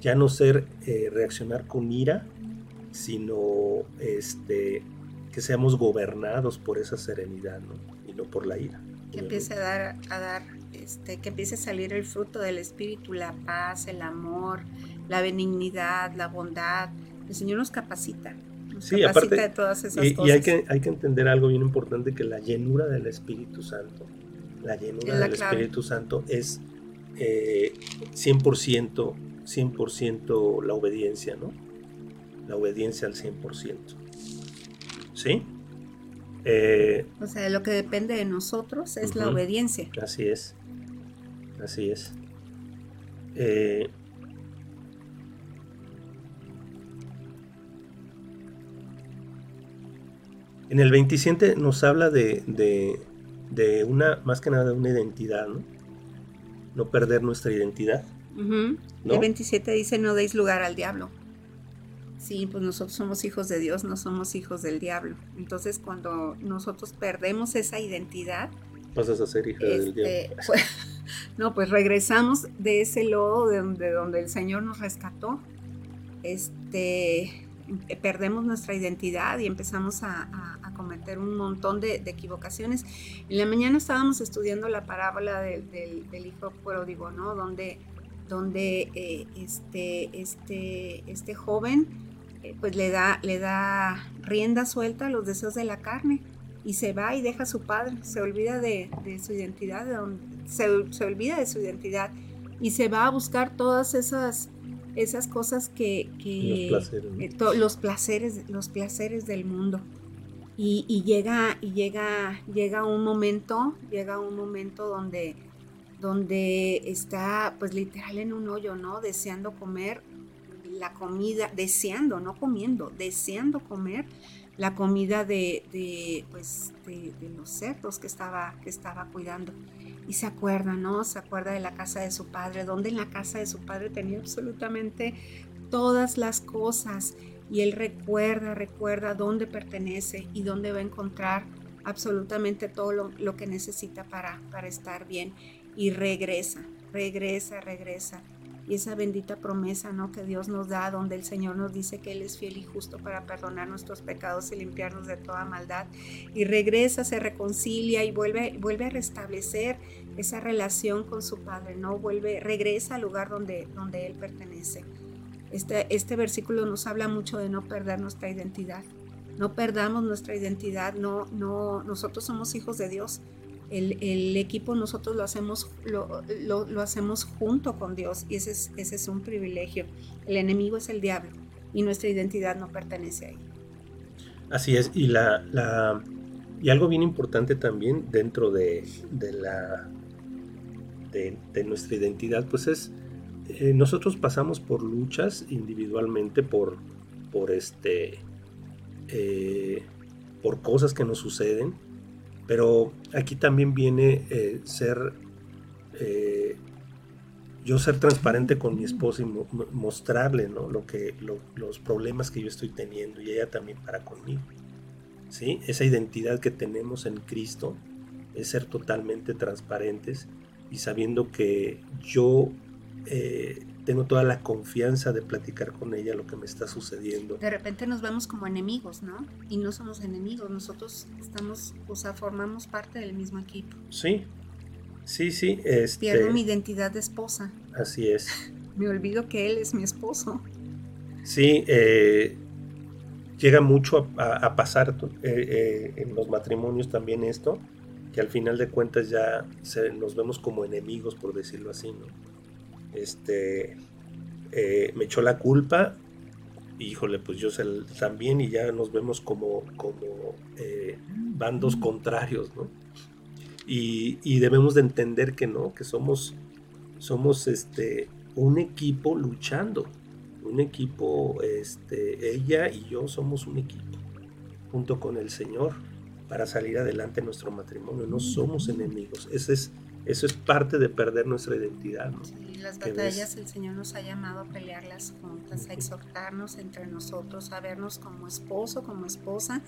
ya no ser, reaccionar con ira, sino este, que seamos gobernados por esa serenidad y no por la ira. Que empiece a dar, a dar este, que empiece a salir el fruto del Espíritu, la paz, el amor, la benignidad, la bondad. El Señor nos capacita. Nos capacita de todas esas cosas. Y hay que, hay que entender algo bien importante, que la llenura del Espíritu Santo la llenura del Espíritu Santo es 100%, eh, 100% la obediencia, ¿no? La obediencia al 100%. ¿Sí? Eh, o sea, lo que depende de nosotros es la obediencia. Así es. Así es. Eh, en el 27 nos habla de, de una, más que nada de una identidad, ¿no? No perder nuestra identidad. El 27 dice, no deis lugar al diablo. Sí, pues nosotros somos hijos de Dios, no somos hijos del diablo. Entonces, cuando nosotros perdemos esa identidad, pasas a ser hija del este, diablo. Pues, no, pues regresamos de ese lodo de donde, donde el Señor nos rescató. Este, perdemos nuestra identidad y empezamos a, cometer un montón de, equivocaciones. En la mañana estábamos estudiando la parábola del hijo pródigo, ¿no? Donde, donde eh, este, este, este joven eh, pues le da, le da rienda suelta a los deseos de la carne y se va y deja a su padre, se olvida de, su identidad, se, se olvida de su identidad y se va a buscar todas esas esas cosas que, eh, los, placeres, los, placeres, del mundo. Y, llega, y llega, llega un momento, llega un momento donde, donde está pues literal en un hoyo, ¿no? Deseando comer la comida, deseando, no comiendo, deseando comer la comida de, pues, de, los cerdos que estaba, que estaba cuidando. Y se acuerda, ¿no? Se acuerda de la casa de su padre, donde en la casa de su padre tenía absolutamente todas las cosas. Y él recuerda, recuerda dónde pertenece y dónde va a encontrar absolutamente todo lo, que necesita para, para estar bien. Y regresa, regresa, regresa y esa bendita promesa ¿no? que Dios nos da, donde el Señor nos dice que Él es fiel y justo para perdonar nuestros pecados y limpiarnos de toda maldad. Y regresa, se reconcilia y vuelve, vuelve a restablecer esa relación con su Padre, ¿no? Vuelve, regresa al lugar donde, donde Él pertenece. Este, este versículo nos habla mucho de no perder nuestra identidad. No perdamos nuestra identidad, no, no, nosotros somos hijos de Dios el, equipo nosotros lo hacemos, lo, lo, hacemos junto con Dios y ese es, ese es un privilegio. El enemigo es el diablo y nuestra identidad no pertenece a él. Así es, y, la, la y algo bien importante también dentro de, de la, de, nuestra identidad, pues es, eh, nosotros pasamos por luchas individualmente, por, por, este, eh, por cosas que nos suceden, pero aquí también viene eh, ser, eh, yo ser transparente con mi esposa y mostrarle lo que, los problemas que yo estoy teniendo y ella también para conmigo. ¿sí? Esa identidad que tenemos en Cristo es ser totalmente transparentes y sabiendo que yo eh, tengo toda la confianza de platicar con ella lo que me está sucediendo. De repente nos vemos como enemigos, ¿no? Y no somos enemigos, nosotros estamos, o sea, formamos parte del mismo equipo. Sí, sí, sí. Este... Pierdo mi identidad de esposa. Así es. me olvido que él es mi esposo. Sí, eh, llega mucho a, pasar eh, eh, en los matrimonios también esto, que al final de cuentas ya nos vemos como enemigos, por decirlo así, ¿no? Este, eh, me echó la culpa. híjole, pues yo también y ya nos vemos como, como eh, bandos contrarios, ¿no? Y, debemos de entender que no, que somos, somos este, un equipo luchando, un equipo, este, ella y yo somos un equipo, junto con el Señor, para salir adelante nuestro matrimonio. No somos enemigos. Ese es, eso es parte de perder nuestra identidad. ¿no? Las batallas el Señor nos ha llamado a pelearlas juntas, a exhortarnos entre nosotros, a vernos como esposo, como esposa,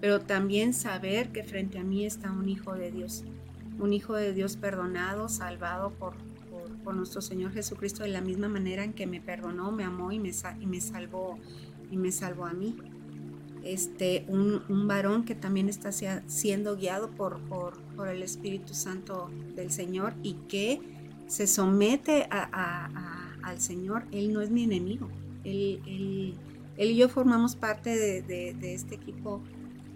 pero también saber que frente a mí está un hijo de Dios, un hijo de Dios perdonado, salvado por, por, nuestro Señor Jesucristo de la misma manera en que me perdonó, me amó y me, y me salvó y me salvó a mí. Este, un, un varón que también está siendo guiado por, por, por el Espíritu Santo del Señor y que se somete al Señor, Él no es mi enemigo. Él, y yo formamos parte de, este equipo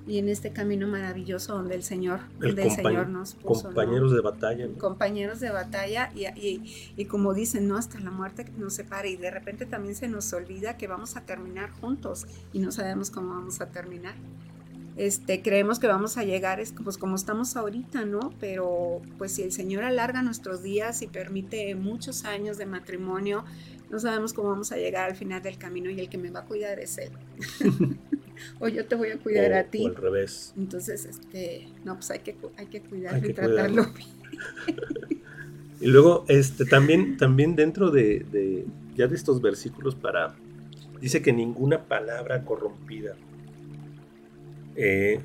y en este camino maravilloso donde el Señor, el Señor nos puso. Compañeros de batalla. Compañeros de batalla y, como dicen, no hasta la muerte nos separe y de repente también se nos olvida que vamos a terminar juntos y no sabemos cómo vamos a terminar. Este, creemos que vamos a llegar es, pues como estamos ahorita, ¿no? Pero pues si el Señor alarga nuestros días y permite muchos años de matrimonio, no sabemos cómo vamos a llegar al final del camino y el que me va a cuidar es Él. o yo te voy a cuidar a ti. O al revés. Entonces, este, no, pues hay que, hay que cuidarlo y tratarlo bien. y luego, este, también, también dentro de, de, ya de estos versículos para, dice que ninguna palabra corrompida eh,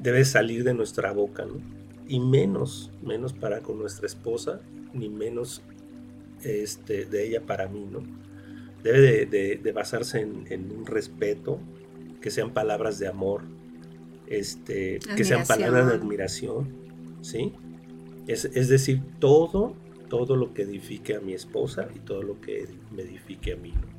debe salir de nuestra boca, ¿no? Y menos, menos para con nuestra esposa, ni menos este, de ella para mí, ¿no? Debe de, basarse en, un respeto, que sean palabras de amor, este, que sean palabras de admiración, ¿sí? Es, es, decir, todo, todo lo que edifique a mi esposa y todo lo que me edifique a mí, ¿no?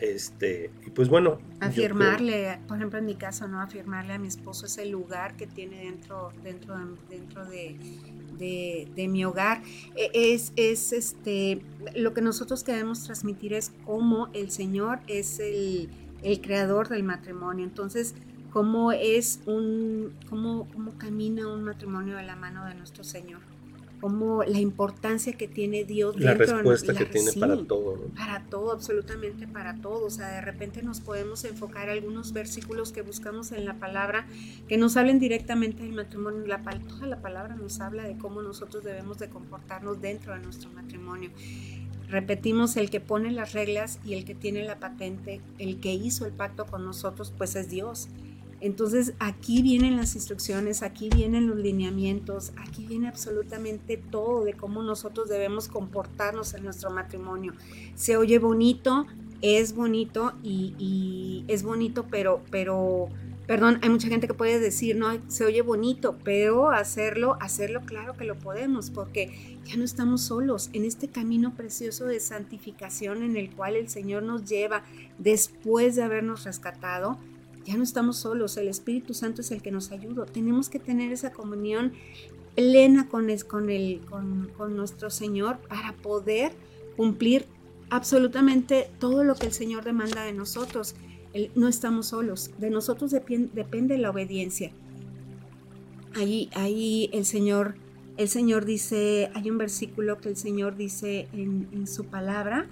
Este, y pues bueno. Afirmarle, por ejemplo en mi caso, ¿no? Afirmarle a mi esposo ese lugar que tiene dentro, dentro, dentro de, de, mi hogar. E, es, es este, lo que nosotros queremos transmitir es cómo el Señor es el, el creador del matrimonio. Entonces, cómo es un, cómo, cómo camina un matrimonio de la mano de nuestro Señor como la importancia que tiene Dios la respuesta que tiene para todo para todo absolutamente para todo. O sea de repente nos podemos enfocar algunos versículos que buscamos en la palabra que nos hablen directamente del matrimonio la toda la palabra nos habla de cómo nosotros debemos de comportarnos dentro de nuestro matrimonio. Repetimos el que pone las reglas y el que tiene la patente el que hizo el pacto con nosotros pues es Dios entonces aquí vienen las instrucciones, aquí vienen los lineamientos, aquí viene absolutamente todo de cómo nosotros debemos comportarnos en nuestro matrimonio. Se oye bonito, es bonito y, es bonito, pero, pero, perdón, hay mucha gente que puede decir, no, se oye bonito, pero hacerlo, hacerlo claro que lo podemos, porque ya no estamos solos en este camino precioso de santificación en el cual el Señor nos lleva después de habernos rescatado ya no estamos solos, el Espíritu Santo es el que nos ayuda. Tenemos que tener esa comunión plena con, el, con, nuestro Señor para poder cumplir absolutamente todo lo que el Señor demanda de nosotros. no estamos solos, de nosotros depende la obediencia. Ahí, ahí el Señor, el Señor dice, hay un versículo que el Señor dice en, su palabra.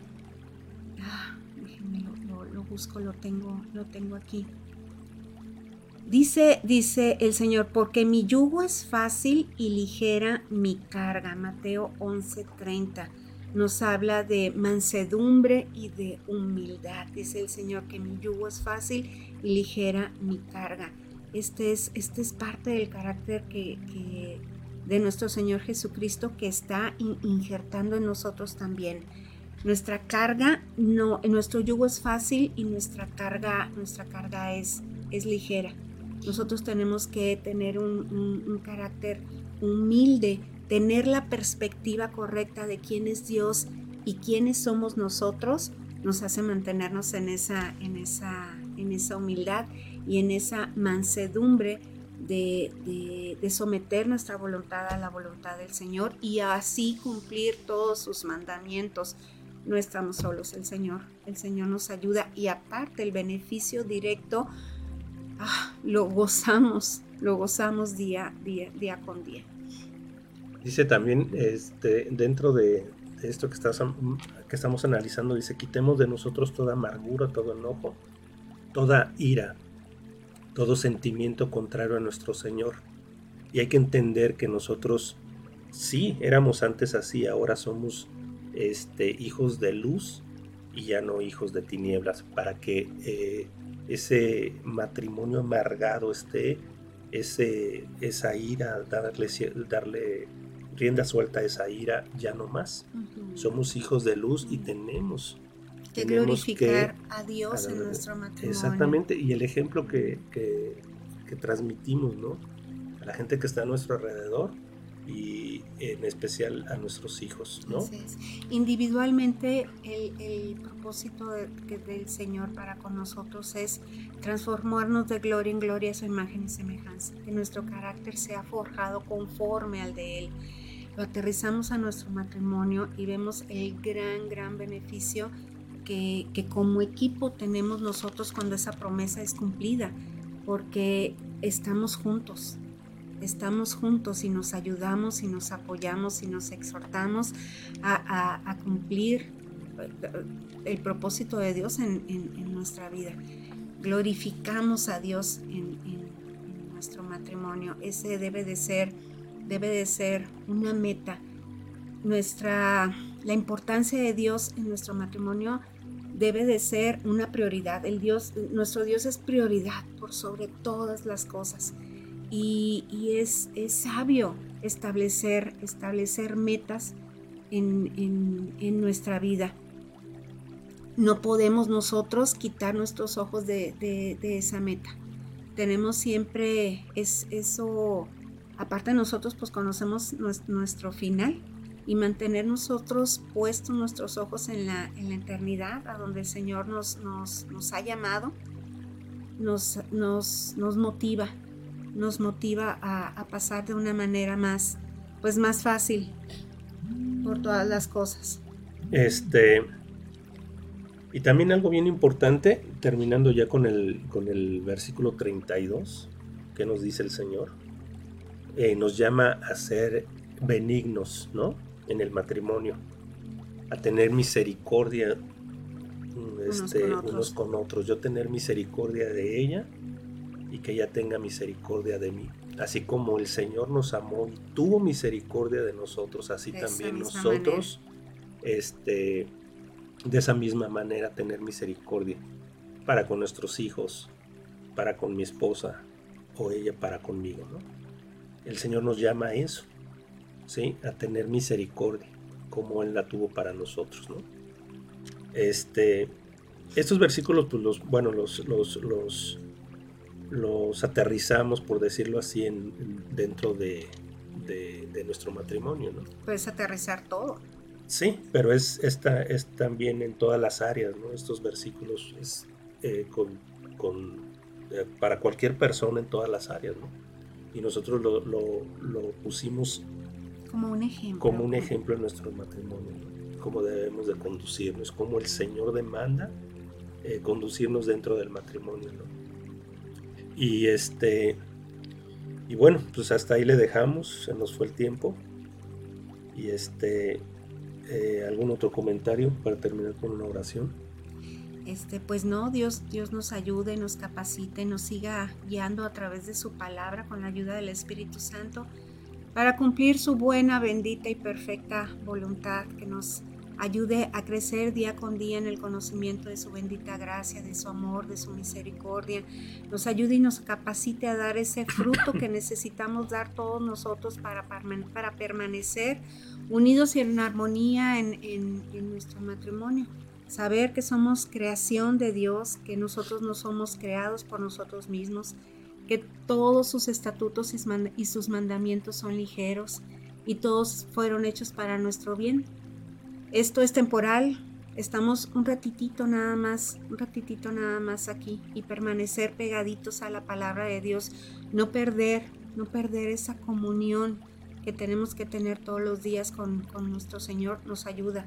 Ah, déjenme lo, lo, busco, lo tengo, lo tengo aquí. Dice, dice el Señor, porque mi yugo es fácil y ligera mi carga. Mateo 11:30 nos habla de mansedumbre y de humildad. Dice el Señor que mi yugo es fácil y ligera mi carga. Este es, este es parte del carácter que, de nuestro Señor Jesucristo que está injertando en nosotros también. Nuestra carga, no, nuestro yugo es fácil y nuestra carga, nuestra carga es, es ligera. Nosotros tenemos que tener un, carácter humilde, tener la perspectiva correcta de quién es Dios y quiénes somos nosotros, nos hace mantenernos en esa, en esa, en esa humildad y en esa mansedumbre de, de, someter nuestra voluntad a la voluntad del Señor y así cumplir todos sus mandamientos. No estamos solos, el Señor, el Señor nos ayuda y aparte el beneficio directo Ah, lo gozamos, lo gozamos día, día, día con día. Dice también, este, dentro de, esto que, que estamos analizando, dice, quitemos de nosotros toda amargura, todo enojo, toda ira, todo sentimiento contrario a nuestro Señor. Y hay que entender que nosotros sí éramos antes así, ahora somos este, hijos de luz y ya no hijos de tinieblas, para que eh, ese matrimonio amargado esté, ese, esa ira, darle, darle rienda suelta a esa ira, ya no más. Somos hijos de luz y tenemos que glorificar a Dios en nuestro matrimonio. Exactamente, y el ejemplo que, que, que transmitimos, ¿no? A la gente que está a nuestro alrededor, y en especial a nuestros hijos, ¿no? Individualmente el, propósito del Señor para con nosotros es transformarnos de gloria en gloria a su imagen y semejanza, que nuestro carácter sea forjado conforme al de Él. Lo aterrizamos a nuestro matrimonio y vemos el gran, gran beneficio que, que como equipo tenemos nosotros cuando esa promesa es cumplida, porque estamos juntos, estamos juntos y nos ayudamos y nos apoyamos y nos exhortamos a, cumplir eh, el propósito de Dios en, nuestra vida. Glorificamos a Dios en, nuestro matrimonio. Ese debe de ser, debe de ser una meta. Nuestra, la importancia de Dios en nuestro matrimonio debe de ser una prioridad. El Dios, nuestro Dios es prioridad por sobre todas las cosas y, es, sabio establecer, establecer metas en, nuestra vida. No podemos nosotros quitar nuestros ojos de, esa meta. Tenemos siempre es, eso, aparte de nosotros, pues conocemos nuestro, final y mantener nosotros puestos nuestros ojos en la, en la eternidad, a donde el Señor nos, nos, nos ha llamado, nos, nos motiva nos motiva a, pasar de una manera más, pues más fácil por todas las cosas. Este, y también algo bien importante, terminando ya con el, con el versículo 32, que nos dice el Señor, eh, nos llama a ser benignos, ¿no? En el matrimonio, a tener misericordia este, unos, con otros. Yo tener misericordia de ella y que ella tenga misericordia de mí. Así como el Señor nos amó y tuvo misericordia de nosotros, así también nosotros, este, de esa misma manera, tener misericordia para con nuestros hijos, para con mi esposa o ella para conmigo. ¿no? El Señor nos llama a eso, ¿sí? a tener misericordia, como Él la tuvo para nosotros. ¿no? Este, estos versículos, pues los, bueno, los, los, los, los aterrizamos, por decirlo así, en, dentro de, de, nuestro matrimonio. ¿no? Puedes aterrizar todo. Sí, pero es, esta, es también en todas las áreas, ¿no? Estos versículos es eh, con, eh, para cualquier persona en todas las áreas, ¿no? Y nosotros lo, lo, pusimos como un ejemplo. Como un ejemplo en nuestro matrimonio, cómo debemos de conducirnos, cómo el Señor demanda eh, conducirnos dentro del matrimonio, ¿no? Y este, y bueno, pues hasta ahí le dejamos, se nos fue el tiempo. Y este, ¿algún otro comentario para terminar con una oración? este, pues no, Dios, Dios nos ayude, nos capacite, nos siga guiando a través de su palabra con la ayuda del Espíritu Santo para cumplir su buena, bendita y perfecta voluntad, que nos ayude a crecer día con día en el conocimiento de su bendita gracia, de su amor, de su misericordia. Nos ayude y nos capacite a dar ese fruto que necesitamos dar todos nosotros para, para permanecer unidos y en armonía en, en nuestro matrimonio. Saber que somos creación de Dios, que nosotros no somos creados por nosotros mismos, que todos sus estatutos y sus mandamientos son ligeros y todos fueron hechos para nuestro bien. Esto es temporal, estamos un ratitito nada más, un ratitito nada más aquí y permanecer pegaditos a la palabra de Dios, no perder, no perder esa comunión que tenemos que tener todos los días con, con nuestro Señor, nos ayuda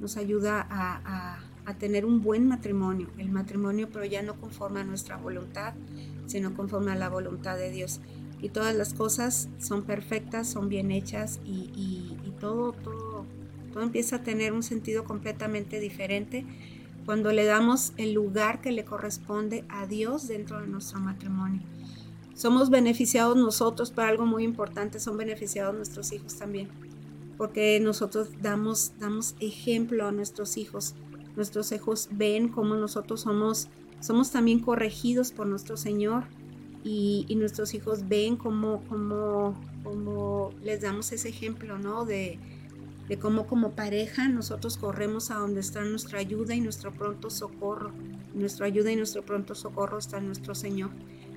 nos ayuda a, tener un buen matrimonio, el matrimonio pero ya no conforme a nuestra voluntad, sino conforme a la voluntad de Dios. Y todas las cosas son perfectas, son bien hechas y, todo, todo, todo empieza a tener un sentido completamente diferente cuando le damos el lugar que le corresponde a Dios dentro de nuestro matrimonio. Somos beneficiados nosotros, pero algo muy importante, son beneficiados nuestros hijos también porque nosotros damos, damos ejemplo a nuestros hijos. Nuestros hijos ven cómo nosotros somos, somos también corregidos por nuestro Señor y, nuestros hijos ven cómo, cómo, cómo, les damos ese ejemplo, ¿no? De, de cómo como pareja nosotros corremos a donde está nuestra ayuda y nuestro pronto socorro. Nuestra ayuda y nuestro pronto socorro está en nuestro Señor.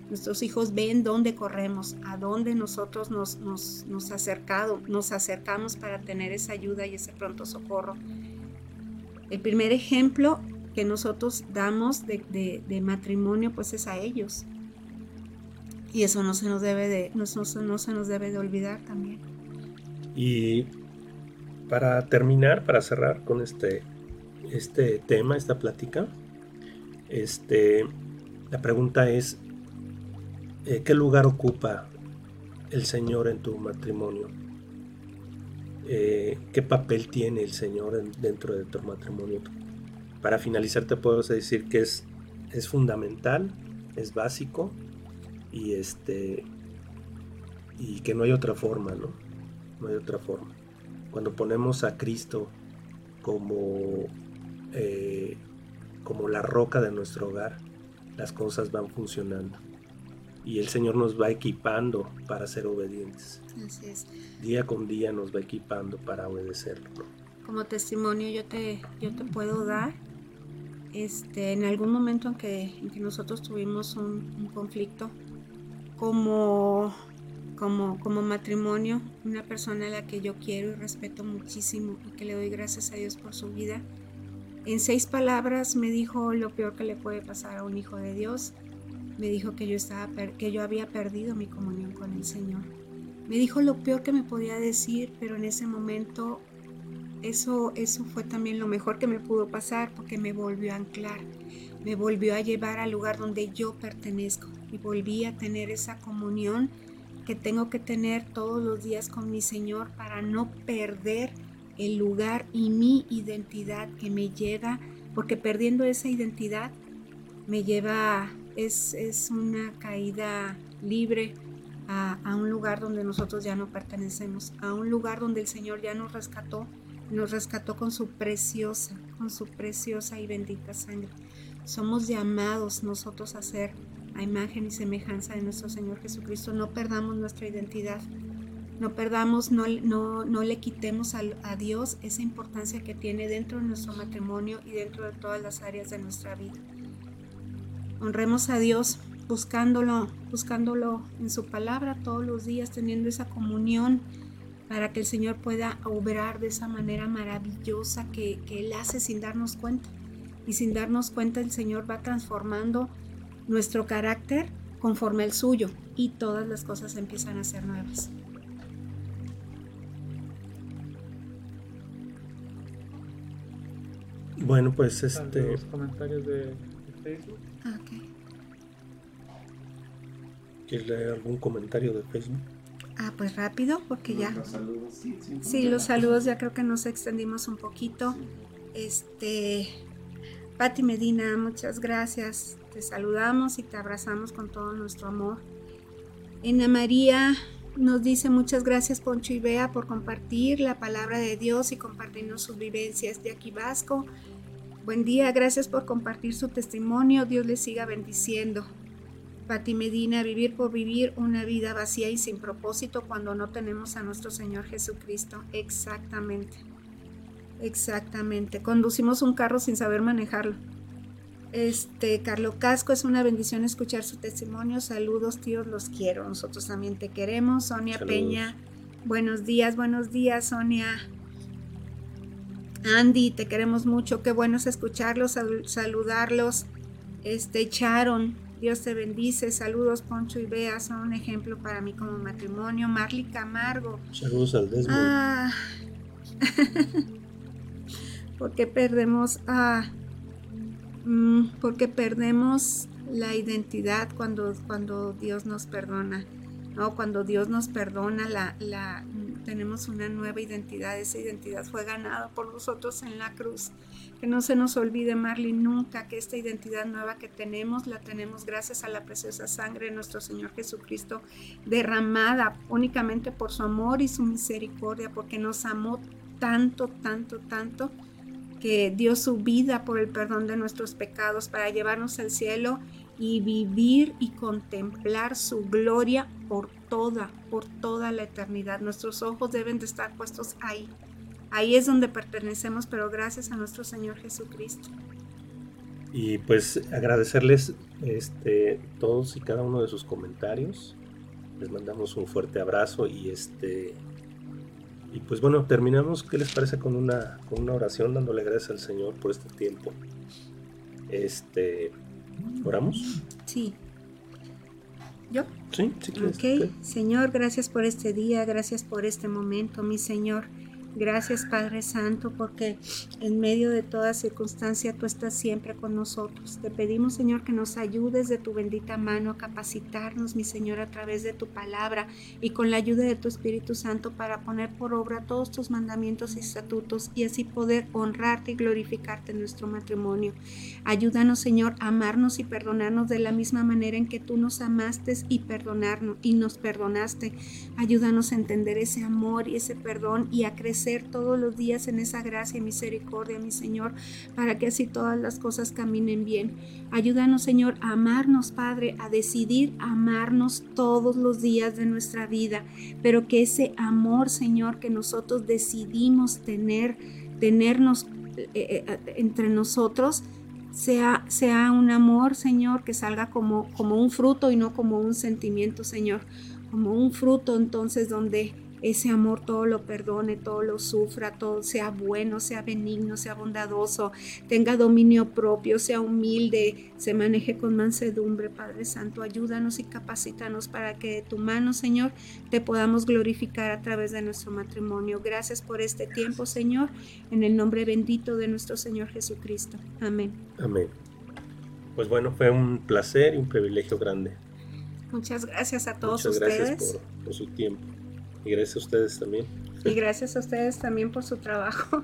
Nuestros hijos ven dónde corremos, a dónde nosotros nos, nos, acercado, nos acercamos para tener esa ayuda y ese pronto socorro. El primer ejemplo que nosotros damos de, matrimonio pues es a ellos. Y eso no se nos debe de, no, no se nos debe de olvidar también. Y para terminar, para cerrar con este, este tema, esta plática, este, la pregunta es, eh, ¿qué lugar ocupa el Señor en tu matrimonio? Eh, ¿Qué papel tiene el Señor dentro de tu matrimonio? Para finalizar te puedo decir que es, es fundamental, es básico y este y que no hay otra forma, ¿no? No hay otra forma. Cuando ponemos a Cristo como, eh, como la roca de nuestro hogar, las cosas van funcionando y el Señor nos va equipando para ser obedientes. Así es. Día con día nos va equipando para obedecerlo. Como testimonio yo te, yo te puedo dar, este, en algún momento en que, en que nosotros tuvimos un, conflicto, como, como, matrimonio, una persona a la que yo quiero y respeto muchísimo y que le doy gracias a Dios por su vida, en seis palabras me dijo lo peor que le puede pasar a un hijo de Dios. Me dijo que yo, estaba que yo había perdido mi comunión con el Señor. Me dijo lo peor que me podía decir, pero en ese momento eso, eso fue también lo mejor que me pudo pasar porque me volvió a anclar, me volvió a llevar al lugar donde yo pertenezco y volví a tener esa comunión que tengo que tener todos los días con mi Señor para no perder el lugar y mi identidad que me lleva, porque perdiendo esa identidad me lleva, es, es una caída libre a, a, un lugar donde nosotros ya no pertenecemos, a un lugar donde el Señor ya nos rescató, nos rescató con su preciosa, con su preciosa y bendita sangre. Somos llamados nosotros a ser a imagen y semejanza de nuestro Señor Jesucristo. No perdamos nuestra identidad, no perdamos, no, no, no le quitemos a, a, Dios esa importancia que tiene dentro de nuestro matrimonio y dentro de todas las áreas de nuestra vida. Honremos a Dios buscándolo, buscándolo en su palabra todos los días, teniendo esa comunión para que el Señor pueda obrar de esa manera maravillosa que, que Él hace sin darnos cuenta. Y sin darnos cuenta el Señor va transformando nuestro carácter conforme al suyo y todas las cosas empiezan a ser nuevas. Bueno, pues este... Los comentarios de, Facebook. Ok. ¿Quieres leer algún comentario de Facebook? Ah, pues rápido, porque ya. Los saludos, sí, sí, Sí, los saludos ya creo que nos extendimos un poquito. Este, Pati Medina, muchas gracias. Te saludamos y te abrazamos con todo nuestro amor. Ana María nos dice muchas gracias Poncho y Bea por compartir la palabra de Dios y compartirnos sus vivencias. De aquí Vasco, buen día, gracias por compartir su testimonio. Dios les siga bendiciendo. Pati Medina, vivir por vivir una vida vacía y sin propósito cuando no tenemos a nuestro Señor Jesucristo. Exactamente. Exactamente. Conducimos un carro sin saber manejarlo. Este, Carlo Casco, es una bendición escuchar su testimonio. Saludos, tíos, los quiero. Nosotros también te queremos. Sonia Saludos. Peña, buenos días, buenos días, Sonia. Andy, te queremos mucho. Qué bueno es escucharlos, sal- saludarlos. Este, Charon, Dios te bendice. Saludos, Poncho y Bea, son un ejemplo para mí como matrimonio. Marley Camargo, Saludos al Desmond. Ah. porque perdemos ah, mm, porque perdemos la identidad cuando, cuando Dios nos perdona. ¿no? Cuando Dios nos perdona, la, la, tenemos una nueva identidad. Esa identidad fue ganada por nosotros en la cruz. Que no se nos olvide, Marley, nunca que esta identidad nueva que tenemos la tenemos gracias a la preciosa sangre de nuestro Señor Jesucristo derramada únicamente por su amor y su misericordia, porque nos amó tanto, tanto, tanto, que dio su vida por el perdón de nuestros pecados para llevarnos al cielo y vivir y contemplar su gloria por toda, por toda la eternidad. Nuestros ojos deben de estar puestos ahí. Ahí es donde pertenecemos, pero gracias a nuestro Señor Jesucristo. Y pues agradecerles este, todos y cada uno de sus comentarios. Les mandamos un fuerte abrazo y este y pues bueno, terminamos, ¿qué les parece con una, con una oración dándole gracias al Señor por este tiempo? Este, ¿oramos? Sí. ¿Yo? Sí, sí quieres. Ok, ok. Señor, gracias por este día, gracias por este momento, mi Señor. Gracias Padre Santo, porque en medio de toda circunstancia tú estás siempre con nosotros. Te pedimos Señor que nos ayudes de tu bendita mano a capacitarnos, mi Señor, a través de tu palabra y con la ayuda de tu Espíritu Santo para poner por obra todos tus mandamientos y estatutos y así poder honrarte y glorificarte en nuestro matrimonio. Ayúdanos Señor a amarnos y perdonarnos de la misma manera en que tú nos amaste y perdonarnos y nos perdonaste. Ayúdanos a entender ese amor y ese perdón y a crecer todos los días en esa gracia y misericordia, mi Señor, para que así todas las cosas caminen bien. Ayúdanos, Señor, a amarnos, Padre, a decidir amarnos todos los días de nuestra vida, pero que ese amor, Señor, que nosotros decidimos tener, tenernos eh, eh, entre nosotros, sea, sea un amor, Señor, que salga como, como un fruto y no como un sentimiento, Señor, como un fruto entonces donde ese amor todo lo perdone, todo lo sufra, todo sea bueno, sea benigno, sea bondadoso, tenga dominio propio, sea humilde, se maneje con mansedumbre, Padre Santo. Ayúdanos y capacítanos para que de tu mano, Señor, te podamos glorificar a través de nuestro matrimonio. Gracias por este tiempo, Señor, en el nombre bendito de nuestro Señor Jesucristo. Amén. Amén. Pues bueno, fue un placer y un privilegio grande. Muchas gracias a todos Muchas ustedes. gracias por por su tiempo. Y gracias a ustedes también. Y gracias a ustedes también por su trabajo.